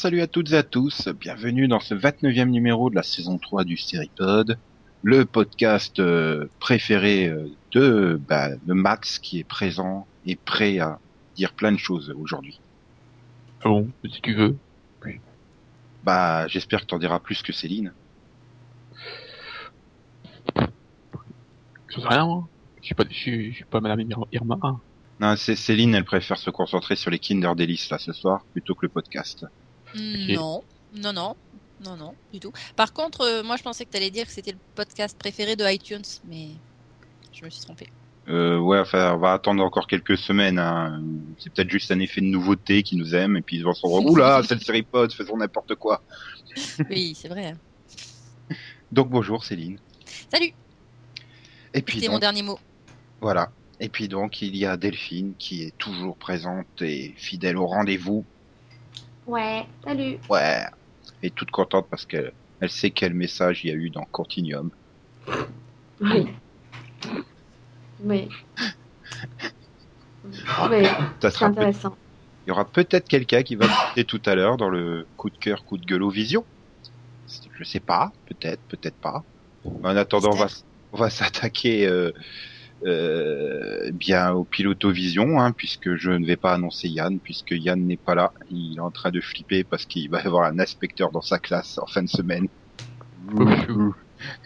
Salut à toutes et à tous. Bienvenue dans ce 29e numéro de la saison 3 du Seripod, le podcast euh, préféré euh, de, bah, de Max qui est présent et prêt à dire plein de choses aujourd'hui. Ah bon, si tu veux. Bah, j'espère que t'en diras plus que Céline. Je sais rien, moi. Je suis pas, je suis, je suis pas Madame Ir- Irma. hein. Non, c'est Céline, elle préfère se concentrer sur les Kinder Delice là ce soir plutôt que le podcast. Non, non, non, non, non, du tout. Par contre, euh, moi je pensais que tu allais dire que c'était le podcast préféré de iTunes, mais je me suis trompée. Euh, ouais, enfin, on va attendre encore quelques semaines. Hein. C'est peut-être juste un effet de nouveauté qui nous aime et puis ils vont se rendre oula, c'est le Seripod, faisons n'importe quoi. Oui, c'est vrai. hein. Donc bonjour Céline. Salut, Et puis c'était donc, mon dernier mot. voilà. Et puis donc il y a Delphine qui est toujours présente et fidèle au rendez-vous. Ouais, salut. Ouais. Et toute contente parce qu'elle elle sait quel message il y a eu dans Continuum. Oui. Oui. Oui, Ça c'est intéressant. il y aura peut-être quelqu'un qui va me citer tout à l'heure dans le coup de cœur, coup de gueule au vision. Je sais pas, peut-être, peut-être pas. En attendant, on va, s- on va s'attaquer euh, euh, bien au pilotovision, hein, puisque je ne vais pas annoncer Yann, puisque Yann n'est pas là. Il est en train de flipper parce qu'il va y avoir un inspecteur dans sa classe en fin de semaine.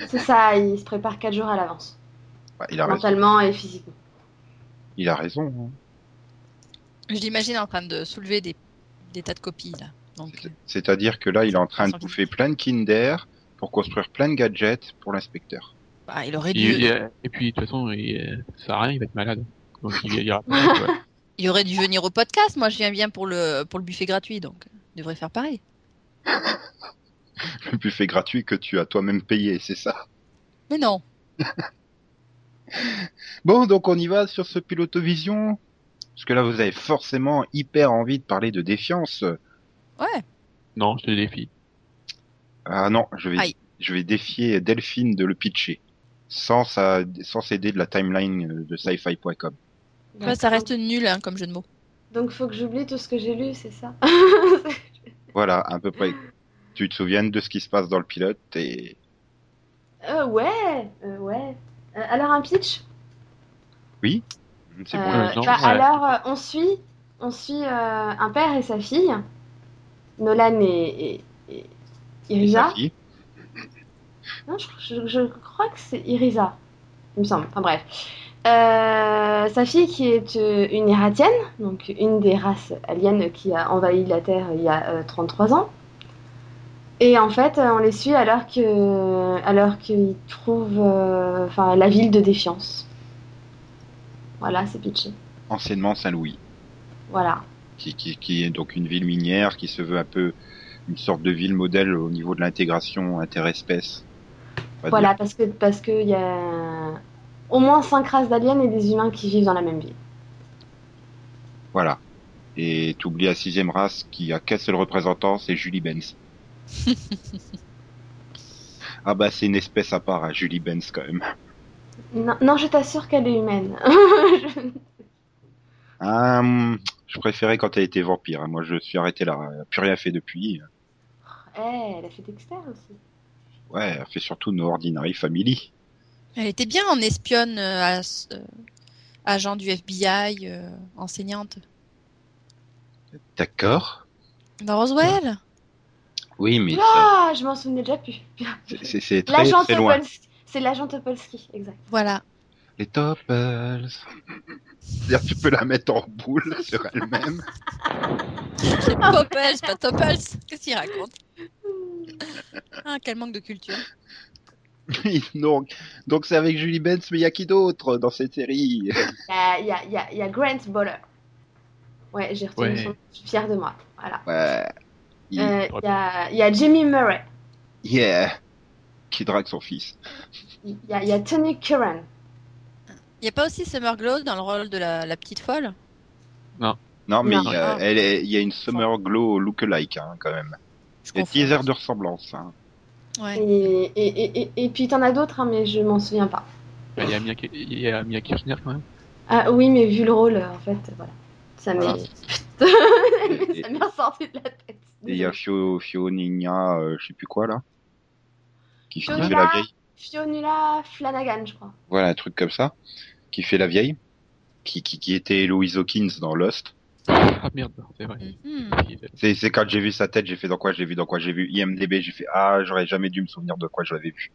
C'est ça, il se prépare 4 jours à l'avance, Ouais, il a raison. mentalement et physiquement. Il a raison. hein. Je l'imagine en train de soulever des, des tas de copies là. C'est-à-dire que là, il est en train de bouffer plein de Kinder pour construire plein de gadgets pour l'inspecteur. Bah, il aurait dû, et- et puis, de toute façon, il, ça sert à rien, il va être malade. Donc, il, il ira pas. ouais. il aurait dû venir au podcast. Moi, je viens bien pour le pour le buffet gratuit, donc il devrait faire pareil. Le buffet gratuit que tu as toi-même payé, c'est ça? Mais non. Bon, donc on y va sur ce pilotovision. Parce que là, vous avez forcément hyper envie de parler de défiance. Ouais. Non, je te défie. Ah non, je vais, Aïe. je vais défier Delphine de le pitcher. Sans, sa, sans s'aider de la timeline euh, de sci-fi.com. Ouais, ça reste nul hein, comme jeu de mots. Donc faut que j'oublie tout ce que j'ai lu, c'est ça? Voilà, à peu près. Tu te souviens de ce qui se passe dans le pilote et euh, Ouais, euh, ouais. Euh, alors un pitch? C'est bon. Euh, bah, ouais. Alors euh, on suit, on suit euh, un père et sa fille, Nolan et, et- et Et Irisa. sa fille Non, je, je- je crois que c'est Irisa, il me semble. Enfin bref. Euh, sa fille qui est euh, une Iratienne, donc une des races aliens qui a envahi la Terre il y a euh, 33 ans. Et en fait, on les suit alors que, alors qu'ils trouvent, euh, enfin, la ville de Défiance. Voilà, c'est pitché. Anciennement Saint-Louis. Voilà. Qui, qui, qui est donc une ville minière qui se veut un peu une sorte de ville modèle au niveau de l'intégration interespèce. Voilà, parce que parce que il y a au moins cinq races d'aliens et des humains qui vivent dans la même ville. Voilà. Et t'oublies la sixième race qui a qu'un seul représentant, c'est Julie Benz. ah bah c'est une espèce à part, hein, Julie Benz quand même. Non, non, je t'assure qu'elle est humaine. Ah, hum, je préférais quand elle était vampire. hein. Moi je suis arrêté là, plus rien fait depuis. Eh, elle a fait Dexter aussi. Ouais, elle fait surtout No Ordinary Family. Elle était bien en espionne, euh, euh, agent du FBI, euh, enseignante. D'accord. Dans Roswell? Oui, mais Ah, je m'en souvenais déjà plus. c'est- très L'agent très loin. Topolsky. C'est l'agent Topolsky, exact. Voilà. Les Topples. C'est-à-dire, tu peux la mettre en boule sur elle-même. C'est Poppels, pas Toppels. Qu'est-ce qu'il raconte? Ah, quel manque de culture. Donc, donc c'est avec Julie Benz, mais il y a qui d'autre dans cette série? Il y y y a- il y a Grant Boller. Ouais, j'ai retenu Ouais. son nom. Je suis fière de moi. Voilà. Ouais. Il- Euh, Il y, a, il y a Jamie Murray. Yeah. Qui drague son fils. Il y a, il y a Tony Curran. Il n'y a pas aussi Summer Glow dans le rôle de la, la petite folle? Non, mais Non. il y a- elle est- il y a une Summer Glow look-alike, hein, quand même. Je Il y a confonds. 10 heures de ressemblance. Hein. Ouais. Et, et, et, et, et puis t'en as d'autres, hein, mais je m'en souviens pas. Il y a Mia, il y a Mia Kirchner quand même. Ah oui, mais vu le rôle, euh, en fait, voilà. Ça m'est Voilà. ça m'est ressorti de la tête. Et il y a Fio, Fionina, euh, je sais plus quoi là, qui, fait la vieille. Fionnuala Flanagan, je crois. Voilà, un truc comme ça, qui fait la vieille, qui, qui, qui était Louise Hawkins dans Lost. Ah merde, c'est vrai. Mhm. C'est, quand j'ai vu sa tête, j'ai fait dans quoi j'ai vu, dans quoi j'ai vu IMDB, j'ai fait ah j'aurais jamais dû me souvenir de quoi je l'avais vu.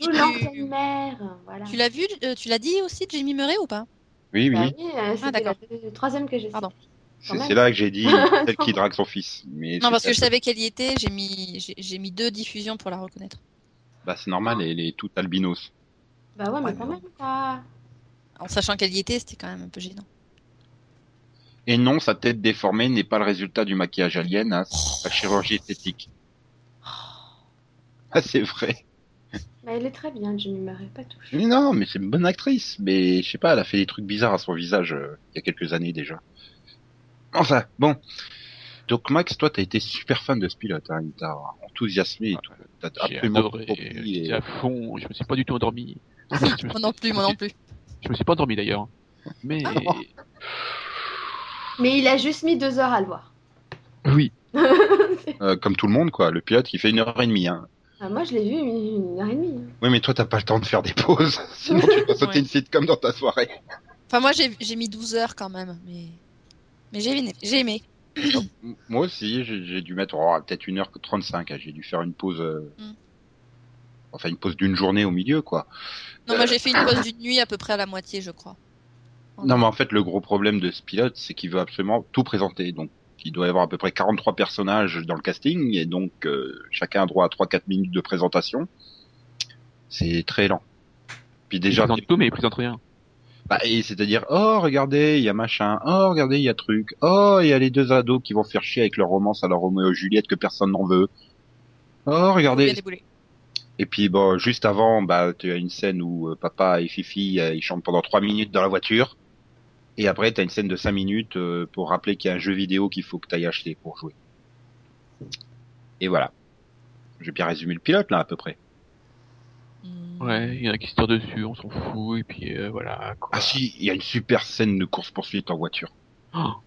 Tu- l'ancienne mère. Voilà. Tu l'as vu, euh, tu l'as dit aussi, Jamie Murray ou pas? Oui oui, Bah oui, euh, c'était d'accord. la- le troisième que j'ai Pardon. c'est, là que j'ai dit celle qui drague son fils. Mais Non, parce que je savais qu'elle y était, j'ai mis, j'ai- j'ai mis deux diffusions pour la reconnaître. Bah c'est normal, elle est toute albinos. Bah ouais, mais Ouais, quand même, quoi. En sachant qu'elle y était, c'était quand même un peu gênant. Et non, sa tête déformée n'est pas le résultat du maquillage alien, hein, c'est la chirurgie esthétique. Ah c'est vrai. Bah, elle est très bien, Jimmy Murray, pas touche. Mais non, mais c'est une bonne actrice. Mais je sais pas, elle a fait des trucs bizarres à son visage euh, il y a quelques années déjà. Enfin, bon. Donc Max, toi, t'as été super fan de ce pilote, hein, il t'a enthousiasmé et tout. T'as J'ai absolument adoré, et- à fond, je me suis pas du tout endormi. Moi non plus, moi non plus. je me suis pas endormi d'ailleurs. Mais Mais il a juste mis deux heures à le voir. oui, euh, comme tout le monde, quoi. Le pilote, il fait une heure et demie. Hein. Ah, moi, je l'ai vu une heure et demie. Oui, mais toi, t'as pas le temps de faire des pauses. Sinon, tu vas sauter Ouais. une sitcom dans ta soirée. Enfin, moi, j'ai j'ai mis 12 heures quand même, mais, mais j'ai aimé. J'ai aimé. M- Moi aussi, j'ai dû mettre oh, peut-être une heure trente-cinq. hein. J'ai dû faire une pause. euh, Mm. Enfin, une pause d'une journée au milieu, quoi. Non, moi, j'ai fait une pause d'une nuit à peu près à la moitié, je crois. Non, mais en fait, le gros problème de ce pilote, c'est qu'il veut absolument tout présenter. Donc, il doit y avoir à peu près 43 personnages dans le casting, et donc euh, chacun a droit à 3-4 minutes de présentation. C'est très lent. Puis déjà, il présente tout, mais il présente rien. bah, et c'est-à-dire, oh, regardez, il y a machin, oh, regardez, il y a truc, oh, il y a les deux ados qui vont faire chier avec leur romance à la Roméo et Juliette que personne n'en veut. Oh, regardez. Et puis, bon, juste avant, bah, tu as une scène où euh, papa et Fifi, euh, ils chantent pendant 3 minutes dans la voiture. Et après, tu as une scène de 5 minutes euh, pour rappeler qu'il y a un jeu vidéo qu'il faut que tu ailles acheter pour jouer. Et voilà. J'ai bien résumé le pilote, là, à peu près. Hmm. Ouais, il y en a qui se tirent dessus, on s'en fout, et puis euh, voilà. Quoi. Ah si, il y a une super scène de course-poursuite en voiture.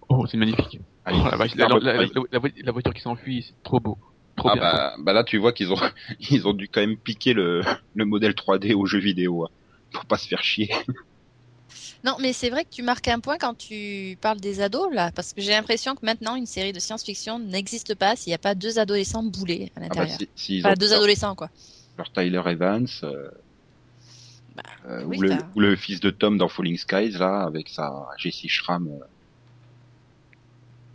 Oh, c'est magnifique. Allez, Oh, la, c'est la, la- la- la vo- la voiture qui s'enfuit, c'est trop beau. Trop Ah bien. bah, bah là tu vois qu'ils ont ils ont dû quand même piquer le, le modèle 3D au jeu vidéo hein, pour pas se faire chier. Non, mais c'est vrai que tu marques un point quand tu parles des ados, là, parce que j'ai l'impression que maintenant, une série de science-fiction n'existe pas s'il n'y a pas deux adolescents boulés à Ah bah, l'intérieur. si, s'ils Enfin, deux leur- adolescents, quoi. leur Tyler Evans euh, Bah, euh, oui, ou, le, t'as- ou le fils de Tom dans Falling Skies là avec sa Jessie Schramm. euh.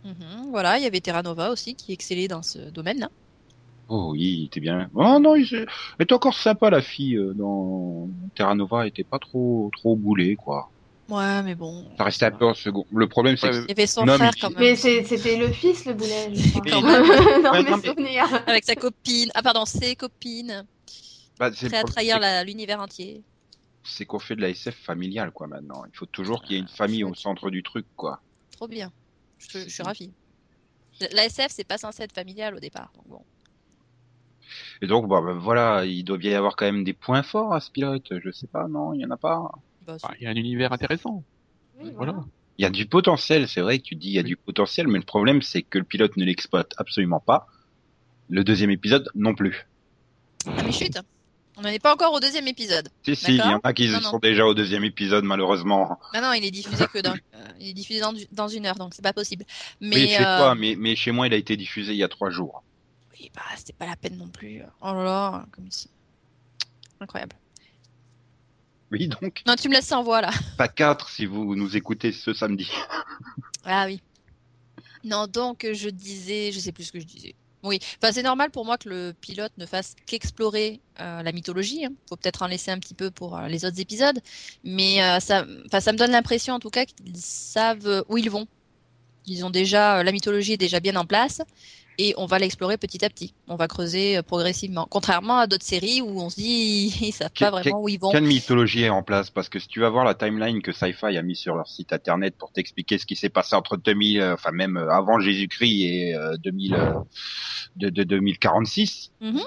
Mhm, voilà, il y avait Terra Nova aussi qui excellait dans ce domaine-là. Oh oui, il était bien. Oh non, il était encore sympa la fille dans Terra Nova, elle était pas trop trop boulée quoi. Ouais, mais bon. Ça restait un peu en second. Le problème c'est Ouais, que Il y avait son Non, frère mais- quand même. Mais c'était le fils, le boulet, Quand même. Dans Ouais, mes non, mais- souvenirs. Avec sa copine. Ah, pardon, ses copines. bah, Prêt à trahir la- l'univers entier. c'est qu'on fait de la SF familiale quoi maintenant. Il faut toujours qu'il y ait une famille au centre du truc quoi. Trop bien. Je, je suis ravie. La SF, c'est pas censé être familial au départ. Donc bon. Et donc, bah, bah, voilà, il doit bien y avoir quand même des points forts à ce pilote. Je sais pas, non, il y en a pas. Bah, Ah, Il y a un univers intéressant. Oui, Voilà. voilà. Il y a du potentiel, c'est vrai que tu dis il y a Oui. du potentiel, mais le problème c'est que le pilote ne l'exploite absolument pas. Le deuxième épisode non plus. Ah, mais chut On n'en est pas encore au deuxième épisode. Si, si, il y en a qui Non, sont non. déjà au deuxième épisode malheureusement. Non, non, il est diffusé que dans, euh, il est diffusé dans, dans une heure, donc c'est pas possible. Mais oui, chez euh, toi, mais, mais chez moi il a été diffusé il y a trois jours. oui, bah, c'était pas la peine non plus. Oh là là, comme ça. Incroyable. Oui, donc, Non, tu me laisses sans voix là. pas quatre si vous nous écoutez ce samedi. Ah oui. Non, donc je disais, je sais plus ce que je disais. Oui, enfin c'est normal pour moi que le pilote ne fasse qu'explorer euh, la mythologie. Hein. Faut peut-être en laisser un petit peu pour euh, les autres épisodes, mais euh, ça, ça me donne l'impression en tout cas qu'ils savent où ils vont. Ils ont déjà la mythologie est déjà bien en place et on va l'explorer petit à petit. On va creuser euh, progressivement. Contrairement à d'autres séries où on se dit ils savent pas vraiment où ils vont. Quelle mythologie est en place? Parce que si tu vas voir la timeline que Sci-Fi a mis sur leur site internet pour t'expliquer ce qui s'est passé entre 2000, euh, enfin même euh, avant Jésus-Christ et euh, 2000, euh, de, de 2046, Mhm.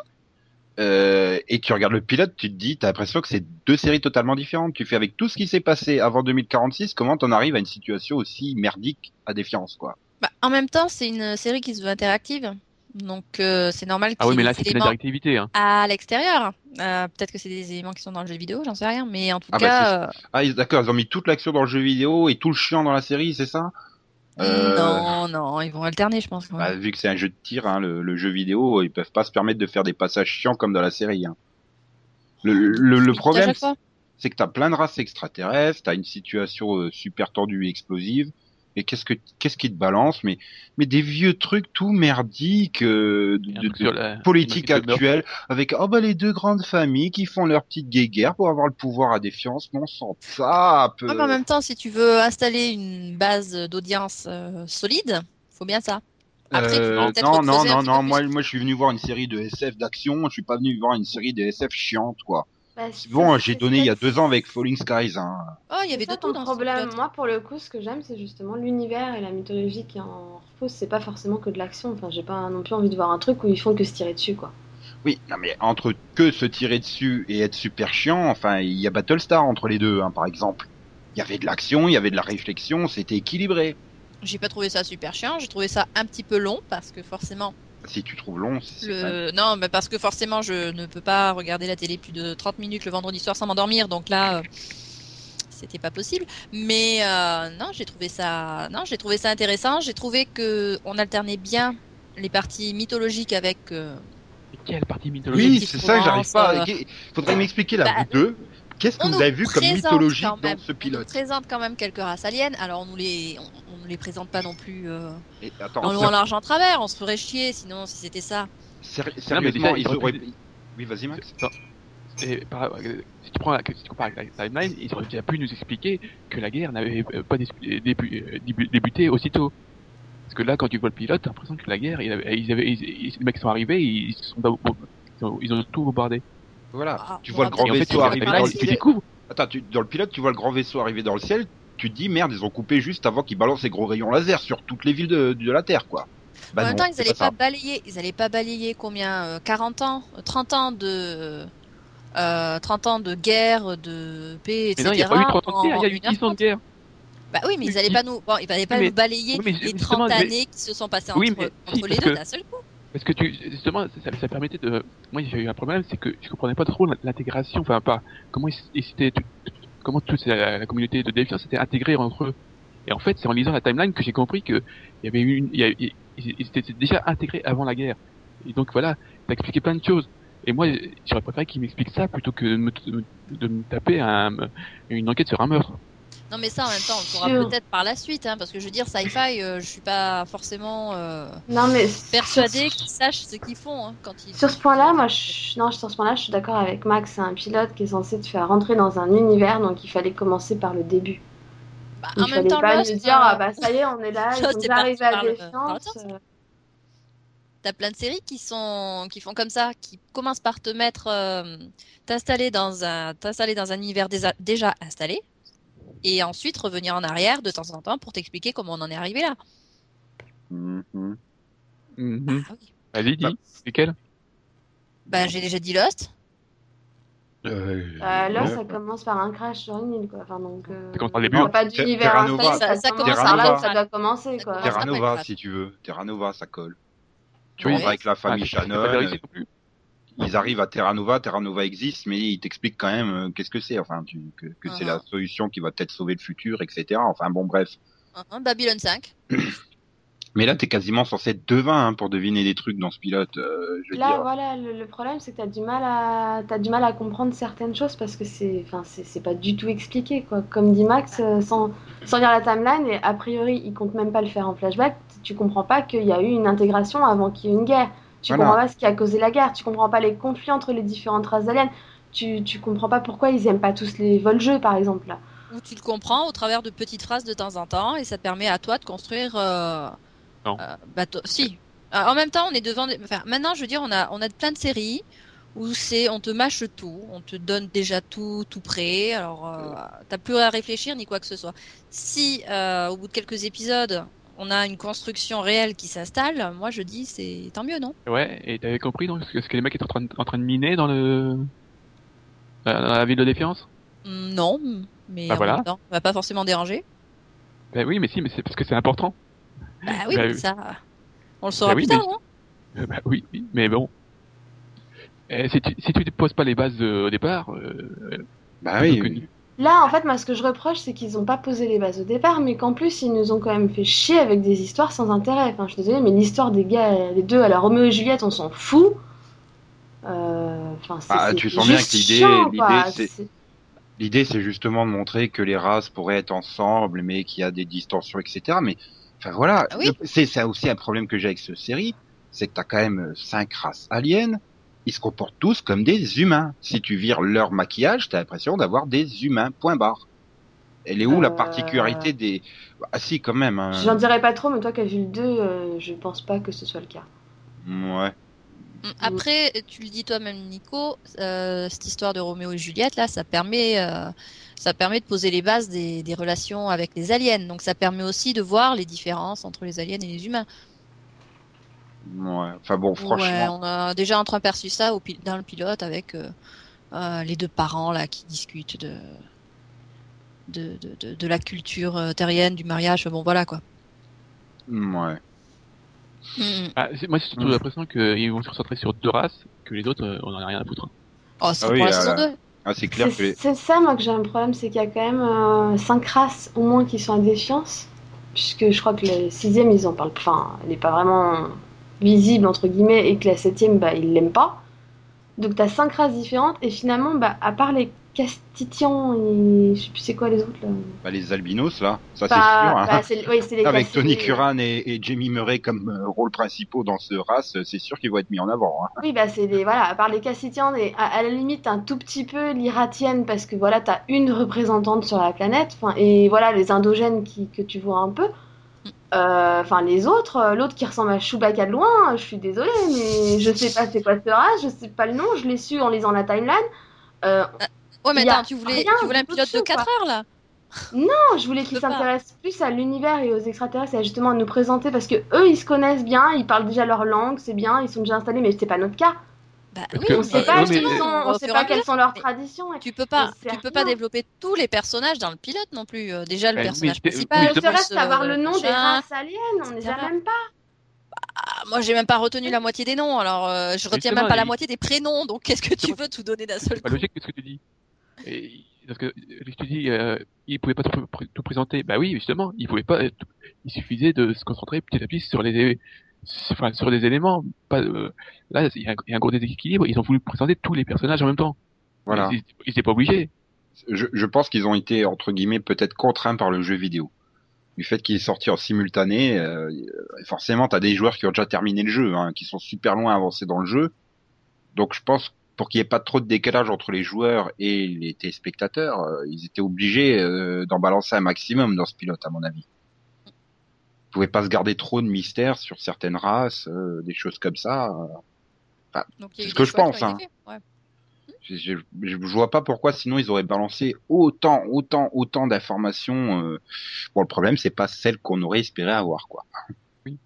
euh, et tu regardes le pilote, tu te dis, t'as l'impression que c'est deux séries totalement différentes. Tu fais avec tout ce qui s'est passé avant 2046, comment t'en arrives à une situation aussi merdique à défiance, quoi? Bah, en même temps, c'est une série qui se veut interactive. Donc euh, c'est normal qu'il Ah oui, mais là, c'est une éléments directivité. Hein. à l'extérieur. Euh, Peut-être que c'est des éléments qui sont dans le jeu vidéo, j'en sais rien. Mais en tout Ah bah, cas, euh, Ah, d'accord, ils ont mis toute l'action dans le jeu vidéo et tout le chiant dans la série, c'est ça? Euh, non, non, ils vont alterner, je pense. quand bah, vu que c'est un jeu de tir, hein, le, le jeu vidéo, ils peuvent pas se permettre de faire des passages chiants comme dans la série. Hein. Le, problème, c'est que t'as plein de races extraterrestres, t'as une situation euh, super tendue et explosive. Et qu'est-ce que qu'est-ce qui te balance? Mais mais des vieux trucs tout merdiques euh, de, de la- politique actuelle avec oh bah les deux grandes familles qui font leur petite guéguerre pour avoir le pouvoir à défiance. Non, sans ça. Peu... Ouais, mais en même temps, si tu veux installer une base d'audience euh, solide, faut bien ça. Après, Euh, non, non, non, non. Moi, moi, je suis venu voir une série de SF d'action. Je suis pas venu voir une série de SF chiante, quoi. Bah, bon, c'est- j'ai c'est donné il y a deux ans avec Falling Skies. Hein. Oh, il y avait C'est de ça tout ton dans ce problème. pilote. Moi, pour le coup, ce que j'aime, c'est justement l'univers et la mythologie qui en repose. C'est pas forcément que de l'action. Enfin, j'ai pas non plus envie de voir un truc où ils font que se tirer dessus, quoi. Oui, non, mais entre que se tirer dessus et être super chiant, enfin, il y a Battlestar entre les deux, hein, par exemple. Il y avait de l'action, il y avait de la réflexion, c'était équilibré. J'ai pas trouvé ça super chiant. J'ai trouvé ça un petit peu long parce que forcément, Si tu trouves long, le... non, mais parce que forcément, je ne peux pas regarder la télé plus de 30 minutes le vendredi soir sans m'endormir. Donc là, euh, c'était pas possible. Mais euh, non, j'ai trouvé ça, non, j'ai trouvé ça intéressant. J'ai trouvé que on alternait bien les parties mythologiques avec. euh, Mais Quelle partie mythologique? Oui, c'est ça que j'arrive pas. à- Faudrait m'expliquer là, bah. Qu'est-ce que on vous nous avez vu comme mythologie même- dans ce On nous pilote présente quand même quelques races aliens. Alors on nous les, on, on nous les présente pas non plus euh, Et, Attends, en long, en large, en travers. On se ferait chier sinon si c'était ça. séri- Non, mais sérieusement, déjà, ils auraient... Oui, vas-y, Max. Attends. Et par- euh, si tu prends la, si tu compares avec la timeline, ils auraient déjà pu nous expliquer que la guerre n'avait euh, pas débu- euh, débu- débuté aussitôt. Parce que là, quand tu vois le pilote, t'as l'impression que la guerre, ils avaient, ils avaient, ils- ils- les mecs sont arrivés, ils se sont, ils ont, ils ont tout bombardé. Voilà. Ah, tu vois le grand Et en fait, vaisseau tu, arriver dans le ciel. découvres. Attends, tu, dans le pilote, tu vois le grand vaisseau arriver dans le ciel. Tu te dis merde, ils ont coupé juste avant qu'ils balancent les gros rayons laser sur toutes les villes de, de la Terre, quoi. Bah en même temps, ils c'est allaient pas pas, balayer, ils allaient pas balayer combien, euh, 40 ans, euh, 30 ans de, euh, 30 ans de guerre, de paix, Mais etc. non, il n'y a pas eu 30 ans de en guerre, il y a eu 10 ans 1h30. de guerre. Bah oui, mais ils allaient Oui. pas nous, bon, ils allaient pas Mais- nous balayer oui, mais les justement, 30 mais- années qui se sont passées Oui, entre, mais si, les deux que- d'un seul coup. Parce que tu, justement, ça, ça permettait de. Moi, j'ai eu un problème, c'est que je comprenais pas trop l'intégration, enfin pas comment ils, ils comment toute la, communauté de défiance s'était intégrée entre eux. Et en fait, c'est en lisant la timeline que j'ai compris que il y avait une, il y ils, étaient déjà intégrés avant la guerre. Et donc voilà, t'as expliqué plein de choses. Et moi, j'aurais préféré qu'ils m'expliquent ça plutôt que de me, de me taper un, une enquête sur un meurtre. Non, mais ça, en même temps, on le saura Sûr. peut-être par la suite, hein, parce que je veux dire, sci-fi, euh, je suis pas forcément euh, Non, mais persuadée sur, qu'ils sachent ce qu'ils font hein, quand ils. sur ce point-là, moi, je... non, sur ce point-là, je suis d'accord avec Max. C'est un pilote qui est censé te faire rentrer dans un univers, donc il fallait commencer par le début. Bah, Il en même temps, pas nous dire, ah bah ça y est, on est là, ils sont arrivés à défiance. le euh, T'as plein de séries qui sont qui font comme ça, qui commencent par te mettre, euh, t'installer dans un t'installer dans un univers déjà, déjà installé, et ensuite revenir en arrière de temps en temps pour t'expliquer comment on en est arrivé là. Mhm. Mhm. Ah oui. Vas-y, dis, Bah. lesquels? Bah j'ai déjà dit Lost. Euh, euh, là, ouais. ça commence par un crash sur une île, quoi. Enfin, donc, euh, Ça commence par le il début. y a pas d'univers installé, Ça- ça, ça commence par là où ça doit commencer, quoi. Terra Nova, si tu veux. Terra Nova, ça colle. Tu Ouais. rentres avec la famille Ah, Shannon. Ils arrivent à Terra Nova, Terra Nova existe, mais ils t'expliquent quand même euh, qu'est-ce que c'est, enfin, tu, que, que c'est la solution qui va peut-être sauver le futur, etc. Enfin bon, bref. Hein, Babylon 5. Mais là, t'es quasiment censé être devin hein, pour deviner des trucs dans ce pilote. euh, je Là, dire. voilà, le, le problème, c'est que t'as du mal à, t'as du mal à comprendre certaines choses parce que c'est, enfin, c'est, c'est pas du tout expliqué, quoi. Comme dit Max, euh, sans, sans lire la timeline, et a priori, il compte même pas le faire en flashback, tu comprends pas qu'il y a eu une intégration avant qu'il y ait une guerre. Tu Voilà. comprends pas ce qui a causé la guerre, tu comprends pas les conflits entre les différentes races aliens, tu, tu comprends pas pourquoi ils aiment pas tous les vols-jeux, par exemple, là. Où tu le comprends au travers de petites phrases de temps en temps et ça te permet à toi de construire. Euh, Non. euh, bah, to- si. Euh, en même temps, on est devant. des- Enfin, maintenant, je veux dire, on a, on a plein de séries où c'est, on te mâche tout, on te donne déjà tout, tout prêt. Alors, euh, t'as plus à réfléchir ni quoi que ce soit. Si euh, au bout de quelques épisodes, on a une construction réelle qui s'installe, moi je dis c'est tant mieux, non? Ouais, et t'avais compris donc ce que, les mecs étaient en train, de, en train de miner dans le dans la ville de défiance? Mm, Non, mais Bah en voilà. même temps, ça va pas forcément déranger. Ben oui, mais si, mais c'est parce que c'est important. Bah oui, Bah mais oui. ça, on le saura Bah oui, plus mais- tard, non Euh, bah oui, oui, mais bon. Eh, si tu si tu ne poses pas les bases euh, au départ, euh, Bah oui, oui. Là, en fait, moi, ce que je reproche, c'est qu'ils n'ont pas posé les bases au départ, mais qu'en plus, ils nous ont quand même fait chier avec des histoires sans intérêt. Enfin, je suis désolée, mais l'histoire des gars, les deux à la Roméo et Juliette, on s'en fout. Euh, Enfin, c'est- Ah, tu sens bien juste que l'idée- c'est- L'idée, c'est justement de montrer que les races pourraient être ensemble, mais qu'il y a des distensions, etc. Mais, enfin voilà, Ah oui. C'est c'est aussi un problème que j'ai avec cette série, c'est que t'as quand même euh, cinq races aliens, ils se comportent tous comme des humains. Si tu vires leur maquillage, t'as l'impression d'avoir des humains, point barre. Elle est où la Euh. particularité des... Ah si, quand même. Hein. J'en dirais pas trop, mais toi qui as vu le 2, euh, je pense pas que ce soit le cas. Ouais. Mm, Après, tu le dis toi-même, Nico, euh, cette histoire de Roméo et Juliette, là, ça permet, euh, ça permet de poser les bases des, des relations avec les aliens. Donc, ça permet aussi de voir les différences entre les aliens et les humains. Ouais. Enfin bon, Ouais, franchement. on a déjà entreaperçu ça au, pil- dans le pilote avec euh, euh, les deux parents là qui discutent de de, de, de, de la culture euh, terrienne, du mariage. Bon, voilà quoi. Ouais. Ah, c'est- moi, j'ai surtout Mm. l'impression qu'ils vont se concentrer sur deux races, que les autres, on en a rien à foutre. Oh, c'est Ah oui, pour la euh, saison 2. Ah, c'est clair que... C'est les- ça, moi, que j'ai un problème, c'est qu'il y a quand même 5 races au moins qui sont à défiance. Puisque je crois que la sixième, ils en parlent. Enfin, elle n'est pas vraiment visible, entre guillemets, et que la septième, bah, ils l'aiment pas. Donc, t'as 5 races différentes, et finalement, bah, à part les Castitians et. Je sais plus c'est quoi les autres là. Bah, les albinos, là, ça c'est Bah, sûr. hein. bah, oui, les Avec Castitiens. Tony Curran et, et Jamie Murray comme euh, rôles principaux dans ce race, c'est sûr qu'ils vont être mis en avant. hein. Oui, bah c'est des voilà, à part les Cassitiens, et à, à la limite un tout petit peu l'Iratienne parce que voilà, t'as une représentante sur la planète, et voilà les Indogènes qui que tu vois un peu. Euh, Enfin les autres, euh, l'autre qui ressemble à Chewbacca de loin, je suis désolée, mais je sais pas c'est quoi ce race, je sais pas le nom, je l'ai su en lisant la timeline. Euh, Ouais, mais attends, tu voulais, tu voulais un pilote de tout, 4 heures là? Non, je voulais qu'ils s'intéressent plus à l'univers et aux extraterrestres et justement à nous présenter parce que eux ils se connaissent bien, ils parlent déjà leur langue, c'est bien, ils sont déjà installés, mais c'est pas notre cas. Bah oui, On mais sait Euh, pas, mais- quelles sont- on sait pas quelles leurs traditions. Tu peux pas, tu peux pas développer tous les personnages dans le pilote non plus. Euh, déjà le Bah, oui, personnage mais- principal. Ne serait-ce qu'avoir euh, le nom des races aliens, on les a même pas. Ah, moi, j'ai même pas retenu la moitié des noms. Alors, euh, je retiens Justement, même pas la il- moitié des prénoms. Donc, qu'est-ce que tu veux tout donner d'un seul C'est pas coup logique ce que tu dis? Et, parce que, euh, tu dis, euh, il pouvait pas tout, pr- tout présenter. Bah oui, justement, il pouvait pas. tout- Il suffisait de se concentrer petit à petit sur les, enfin, sur les éléments. Pas, euh, là, il y, a un- il y a un gros déséquilibre. Ils ont voulu présenter tous les personnages en même temps. Voilà. Ils, ils étaient pas obligés. Je, je pense qu'ils ont été entre guillemets peut-être contraints par le jeu vidéo. Du fait qu'il est sorti en simultané, euh, forcément t'as des joueurs qui ont déjà terminé le jeu, hein, qui sont super loin avancés dans le jeu. Donc je pense pour qu'il n'y ait pas trop de décalage entre les joueurs et les téléspectateurs, euh, ils étaient obligés euh, d'en balancer un maximum dans ce pilote à mon avis. Ils pouvaient pas se garder trop de mystères sur certaines races, euh, des choses comme ça. euh. C'est ce que je pense, hein. Ouais. Je, je, je vois pas pourquoi sinon ils auraient balancé autant, autant, autant d'informations. euh. Bon, le problème c'est pas celle qu'on aurait espéré avoir, quoi. Oui.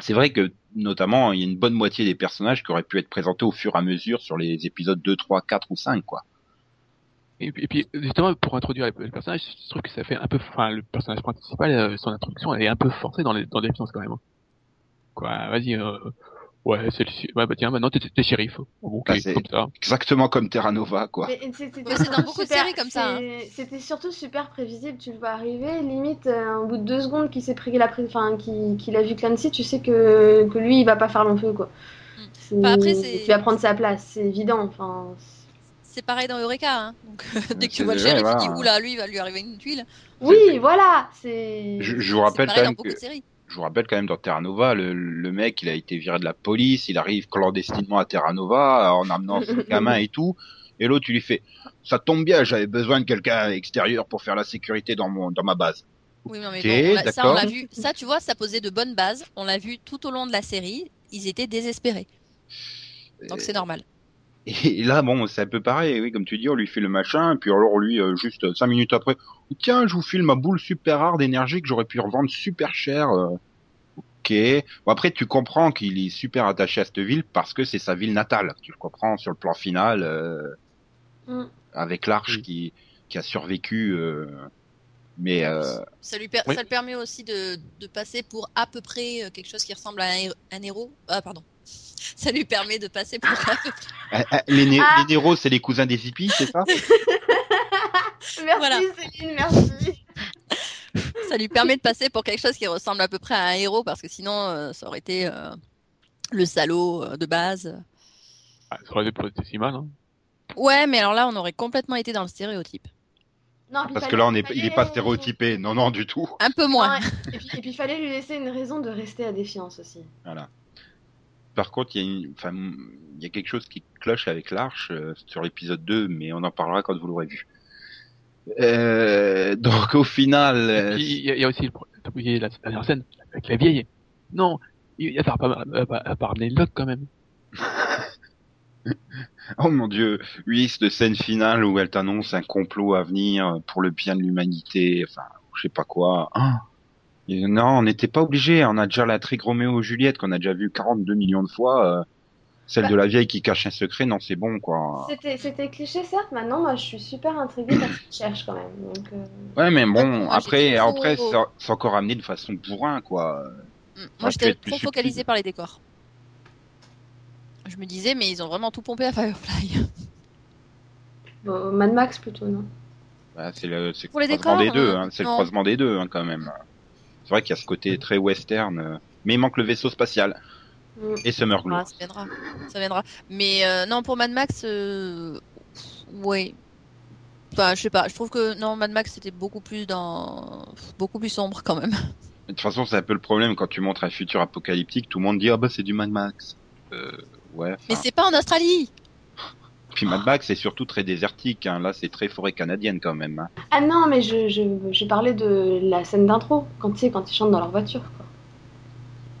C'est vrai que notamment il y a une bonne moitié des personnages qui auraient pu être présentés au fur et à mesure sur les épisodes 2, 3, 4 ou 5, quoi. Et, puis- et puis, justement, pour introduire le, le personnage, je trouve que ça fait un peu, enfin, le personnage principal, euh, son introduction, elle est un peu forcée dans les, dans l'épisode quand même. hein. Quoi, vas-y, euh, ouais, c'est le, ouais, bah tiens, maintenant t'es, t'es shérif. Bon, Bah, c'est- comme ça. Exactement comme Terra Nova, quoi. Mais c'était Ouais, c'est dans beaucoup de super- séries comme ça, hein. C'était surtout super prévisible, tu le vois arriver. Limite, euh, au bout de deux secondes qu'il s'est pris la enfin, qu'il qu'il a vu Clancy, tu sais que, que lui il va pas faire long feu, quoi. Mm. C'est- Enfin, après, c'est- Tu vas prendre sa place, c'est évident. Enfin, C'est pareil dans Eureka. Hein. Donc, dès que c'est tu vois le shérif, tu voilà. dis oula, lui, il va lui arriver une tuile. oui, voilà, c'est. Je, je vous C'est rappelle pareil quand dans même beaucoup que de séries. je vous rappelle quand même dans Terra Nova, le, le mec, il a été viré de la police, il arrive clandestinement à Terra Nova en amenant son gamin et tout. Et l'autre, tu lui fais, ça tombe bien, j'avais besoin de quelqu'un extérieur pour faire la sécurité dans mon, dans ma base. Oui, non, mais bon, on ça, on l'a vu. Ça, tu vois, ça posait de bonnes bases. On l'a vu tout au long de la série. Ils étaient désespérés. Donc, c'est normal. Et là, bon, c'est un peu pareil, oui, comme tu dis, on lui fait le machin, et puis alors lui, euh, juste cinq minutes après, tiens, je vous file ma boule super rare d'énergie que j'aurais pu revendre super cher. euh. Ok. Bon, après, tu comprends qu'il est super attaché à cette ville parce que c'est sa ville natale. Tu le comprends sur le plan final, euh, Mm. avec l'arche Oui. qui, qui a survécu euh, Mais euh, Ça, lui per- Oui. ça le permet aussi de, de passer pour à peu près euh, quelque chose qui ressemble à un, hé- un héros. Ah, pardon. Ça lui permet de passer pour peu près. ah, ah, les, né- Ah. les Néros, c'est les cousins des hippies, c'est ça? Merci Voilà. Céline, merci. Ça lui permet de passer pour quelque chose qui ressemble à peu près à un héros parce que sinon, euh, ça aurait été euh, le salaud euh, de base. Ah, ça aurait été si mal. Hein. Ouais, mais alors là, on aurait complètement été dans le stéréotype. Non, Parce que là, on est, il est pas stéréotypé. Non, non, du tout. Un peu moins. Non, et puis et puis il fallait lui laisser une raison de rester à défiance aussi. Voilà. Par contre, il y a une, enfin, il y a quelque chose qui cloche avec l'arche euh, sur l'épisode 2, mais on en parlera quand vous l'aurez vu. Euh, donc au final, euh, il y, a- il y a aussi t'as oublié la dernière scène avec la vieille. Non, il y a pas, pas, Locke quand même. oh mon dieu, oui, cette scène finale où elle t'annonce un complot à venir pour le bien de l'humanité, enfin, je sais pas quoi. Ah. Et non, on n'était pas obligé. On a déjà la trigue Roméo et Juliette qu'on a déjà vu 42 millions de fois. euh, celle de la vieille qui cache un secret, non, c'est bon quoi. C'était cliché certes, maintenant moi je suis super intriguée parce qu'il cherche quand même. Donc, euh, Ouais, mais bon, Moi, après, après, c'est encore amené de façon bourrin, quoi. Mm. Moi, j'étais trop subtil. focalisée par les décors. Je me disais, mais ils ont vraiment tout pompé à Firefly. bon, Mad Max plutôt, non Bah, c'est le, Pour croisement des deux, hein. C'est le croisement des deux, hein, quand même. C'est vrai qu'il y a ce côté très western, euh, mais il manque le vaisseau spatial Mm. et Summer Glow. Ah, ça viendra. Ça viendra. Mais euh, non, pour Mad Max, euh... ouais. Enfin, je sais pas. Je trouve que non, Mad Max c'était beaucoup plus dans, beaucoup plus sombre quand même. De toute façon, c'est un peu le problème quand tu montres un futur apocalyptique, tout le monde dit ah bah c'est du Mad Max. Euh, ouais. Mais c'est pas en Australie. Puis Mad Max c'est surtout très désertique. Hein. Là, c'est très forêt canadienne quand même. Hein. Ah non, mais je, je, je parlais de la scène d'intro, quand tu sais, quand ils chantent dans leur voiture. Quoi.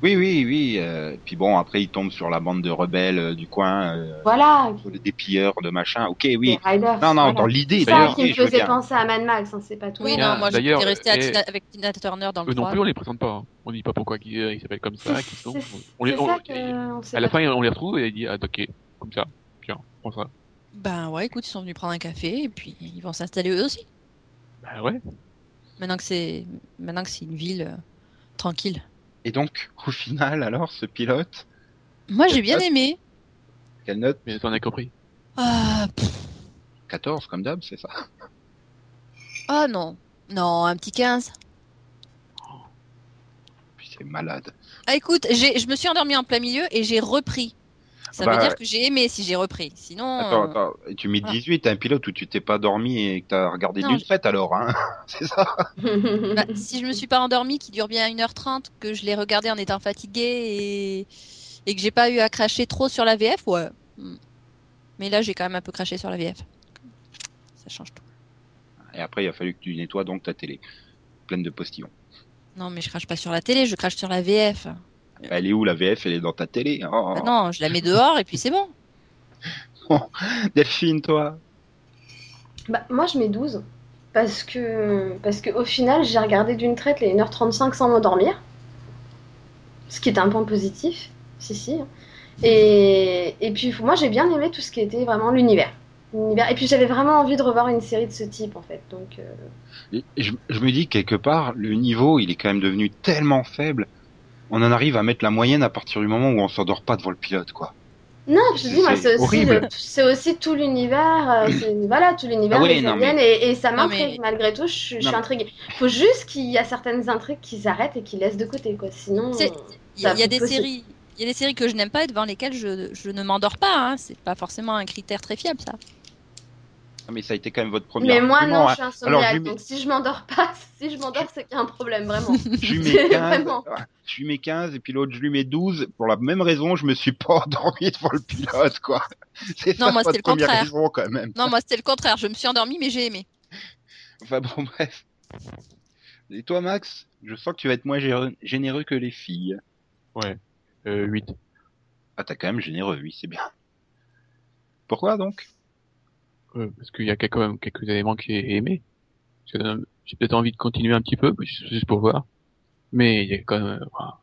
Oui, oui, oui. euh, puis bon, après ils tombent sur la bande de rebelles euh, du coin, euh, Voilà, des pilleurs, de machin. Ok, oui. Riders. Non, non, voilà. dans l'idée, C'est ça qui me faisait penser à Mad Max, hein, c'est pas tout. Oui, non, moi d'ailleurs, j'étais et- Tina- avec Tina Turner dans le Eux non 3. plus, on les présente pas. hein. On dit pas pourquoi ils s'appellent comme ça, C'est qui sont. c'est- On les, c'est on- ça que on sait à la fin, on les retrouve et il dit ah ok, comme ça. Tiens, prends ça. Ben ouais, écoute, ils sont venus prendre un café et puis ils vont s'installer eux aussi. Bah ouais. Maintenant que c'est, maintenant que c'est une ville euh, tranquille. Et donc, au final, alors, ce pilote, Moi j'ai bien note aimé. quelle note Mais t'en as compris. Ah, pff, 14 comme d'hab, c'est ça ah non, non, un petit 15. Puis c'est malade. Ah écoute, j'ai, je me suis endormie en plein milieu et j'ai repris. Ça Bah, veut dire que j'ai aimé si j'ai repris. Sinon, Attends, euh, attends, et tu mets voilà. 18, t'as un pilote où tu t'es pas dormi et que t'as regardé d'une traite alors, hein C'est ça? Bah, si je me suis pas endormie, qui dure bien 1h30, que je l'ai regardé en étant fatiguée et, et que j'ai pas eu à cracher trop sur la VF, ouais. Hmm. Mais là, j'ai quand même un peu craché sur la VF. Ça change tout. Et après, il a fallu que tu nettoies donc ta télé, pleine de postillons. Non, mais je crache pas sur la télé, je crache sur la VF. Bah, elle est où la VF Elle est dans ta télé. Oh. Ah non, je la mets dehors et puis c'est bon. Delphine, toi? Bah, moi, je mets 12. Parce que, parce que au final, j'ai regardé d'une traite les 1h35 sans m'endormir. Ce qui est un point positif. Si, si. Et, et puis, moi, j'ai bien aimé tout ce qui était vraiment l'univers. Et puis, j'avais vraiment envie de revoir une série de ce type, en fait. Donc, euh, je, je me dis quelque part, le niveau, il est quand même devenu tellement faible. On en arrive à mettre la moyenne à partir du moment où on s'endort pas devant le pilote, quoi. Non, je te dis, moi, C'est c'est aussi, le- tout l'univers, euh, c'est- voilà, tout l'univers, Ah oui, mais- et, et ça m'intrigue, mais- malgré tout, je, suis- je intriguée. Faut juste qu'il y a certaines intrigues qui s'arrêtent et qui laissent de côté, quoi, sinon... C'est- Il y a, il y des possible. séries. Il y a des séries que je n'aime pas et devant lesquelles je, je ne m'endors pas. Hein. C'est pas forcément un critère très fiable, ça. Ah, mais ça a été quand même votre premier Mais moi, argument, non, hein. je suis Alors, insomniaque, mets- donc si je m'endors pas, si je m'endors, c'est qu'il y a un problème, vraiment. Je lui mets 15, Vraiment. je lui mets 15 et puis l'autre je lui mets 12. Pour la même raison, je me suis pas endormi devant le pilote, quoi. C'est Non, ça moi, c'était le contraire. raison, quand même. Non, moi, c'était le contraire. Je me suis endormie, mais j'ai aimé. Enfin bon, bref. Et toi, Max, je sens que tu vas être moins généreux que les filles. Ouais. Euh, 8. Ah, t'as quand même généreux, oui, c'est bien. Pourquoi donc? Parce qu'il y a quand même quelques éléments que j'ai aimés. J'ai peut-être envie de continuer un petit peu, juste pour voir. Mais il y a quand même, enfin,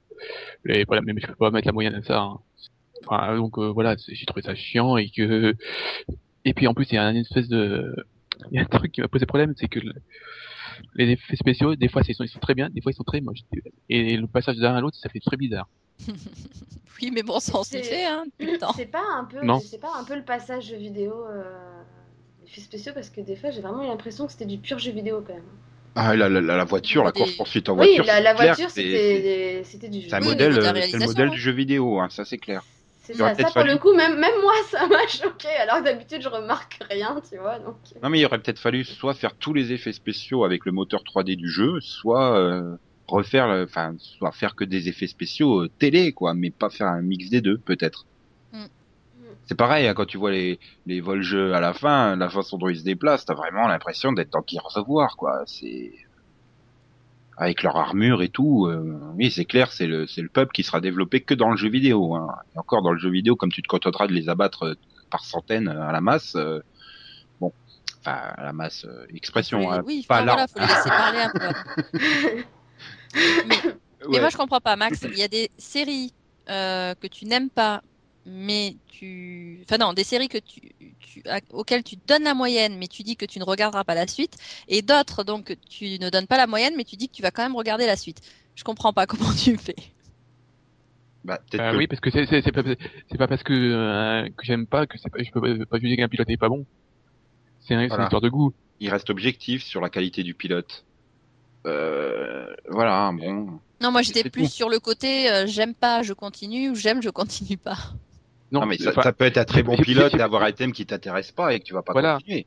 les- voilà, mais je peux pas mettre la moyenne à ça. hein. Enfin, donc euh, voilà, j'ai trouvé ça chiant et que, et puis en plus il y a une espèce de, il y a un truc qui m'a posé problème, c'est que le- les effets spéciaux, des fois ils sont, ils sont très bien, des fois ils sont très moches. Et le passage d'un à l'autre, ça fait très bizarre. Oui, mais bon, ça C'est- fait, hein. C'est pas un peu, c'est pas un peu le passage vidéo, euh, effets spéciaux parce que des fois j'ai vraiment eu l'impression que c'était du pur jeu vidéo quand même. Ah, la, la, la, voiture, la Des- course poursuite en oui, voiture. la, la voiture c'était, c'était du jeu. C'est un Oui, modèle, euh, le modèle du jeu vidéo, hein, ça c'est clair. C'est ça, ça peut-être pour fallu- le coup, même, même moi ça m'a choqué alors que d'habitude je remarque rien, tu vois. Donc... Non mais il aurait peut-être fallu soit faire tous les effets spéciaux avec le moteur 3D du jeu, soit euh, refaire, enfin, soit faire que des effets spéciaux euh, télé, quoi, mais pas faire un mix des deux, peut-être. C'est pareil, hein, quand tu vois les, les vols jeux à la fin, la façon dont ils se déplacent, t'as vraiment l'impression d'être dans of War, quoi. C'est avec leur armure et tout. euh, oui, c'est clair, c'est le c'est le peuple qui sera développé que dans le jeu vidéo. Hein. Et encore dans le jeu vidéo, comme tu te contenteras de les abattre euh, par centaines euh, à la masse. euh, bon, enfin à la masse euh, expression, les- hein, oui, pas là. voilà, faut les laisser parler un peu. Mais Ouais. moi, je comprends pas, Max. Il y a des séries que tu n'aimes pas, mais tu. Enfin, non, des séries que tu, tu, à- auxquelles tu donnes la moyenne, mais tu dis que tu ne regarderas pas la suite. Et d'autres, donc, tu ne donnes pas la moyenne, mais tu dis que tu vas quand même regarder la suite. Je comprends pas comment tu fais. Bah, peut-être Euh, que- Oui, parce que c'est c'est c'est pas c'est pas parce que euh, que j'aime pas que c'est pas je peux pas, juger qu'un pilote est pas bon. C'est Voilà. une histoire de goût. il reste objectif sur la qualité du pilote. Euh, voilà, bon. Non, moi, j'étais c'est plus tout. sur le côté euh, j'aime pas, je continue, ou j'aime, je continue pas. Non, Non, mais ça, peut être un très bon pilote c'est- et avoir un thème qui t'intéresse pas et que tu vas pas Voilà. continuer.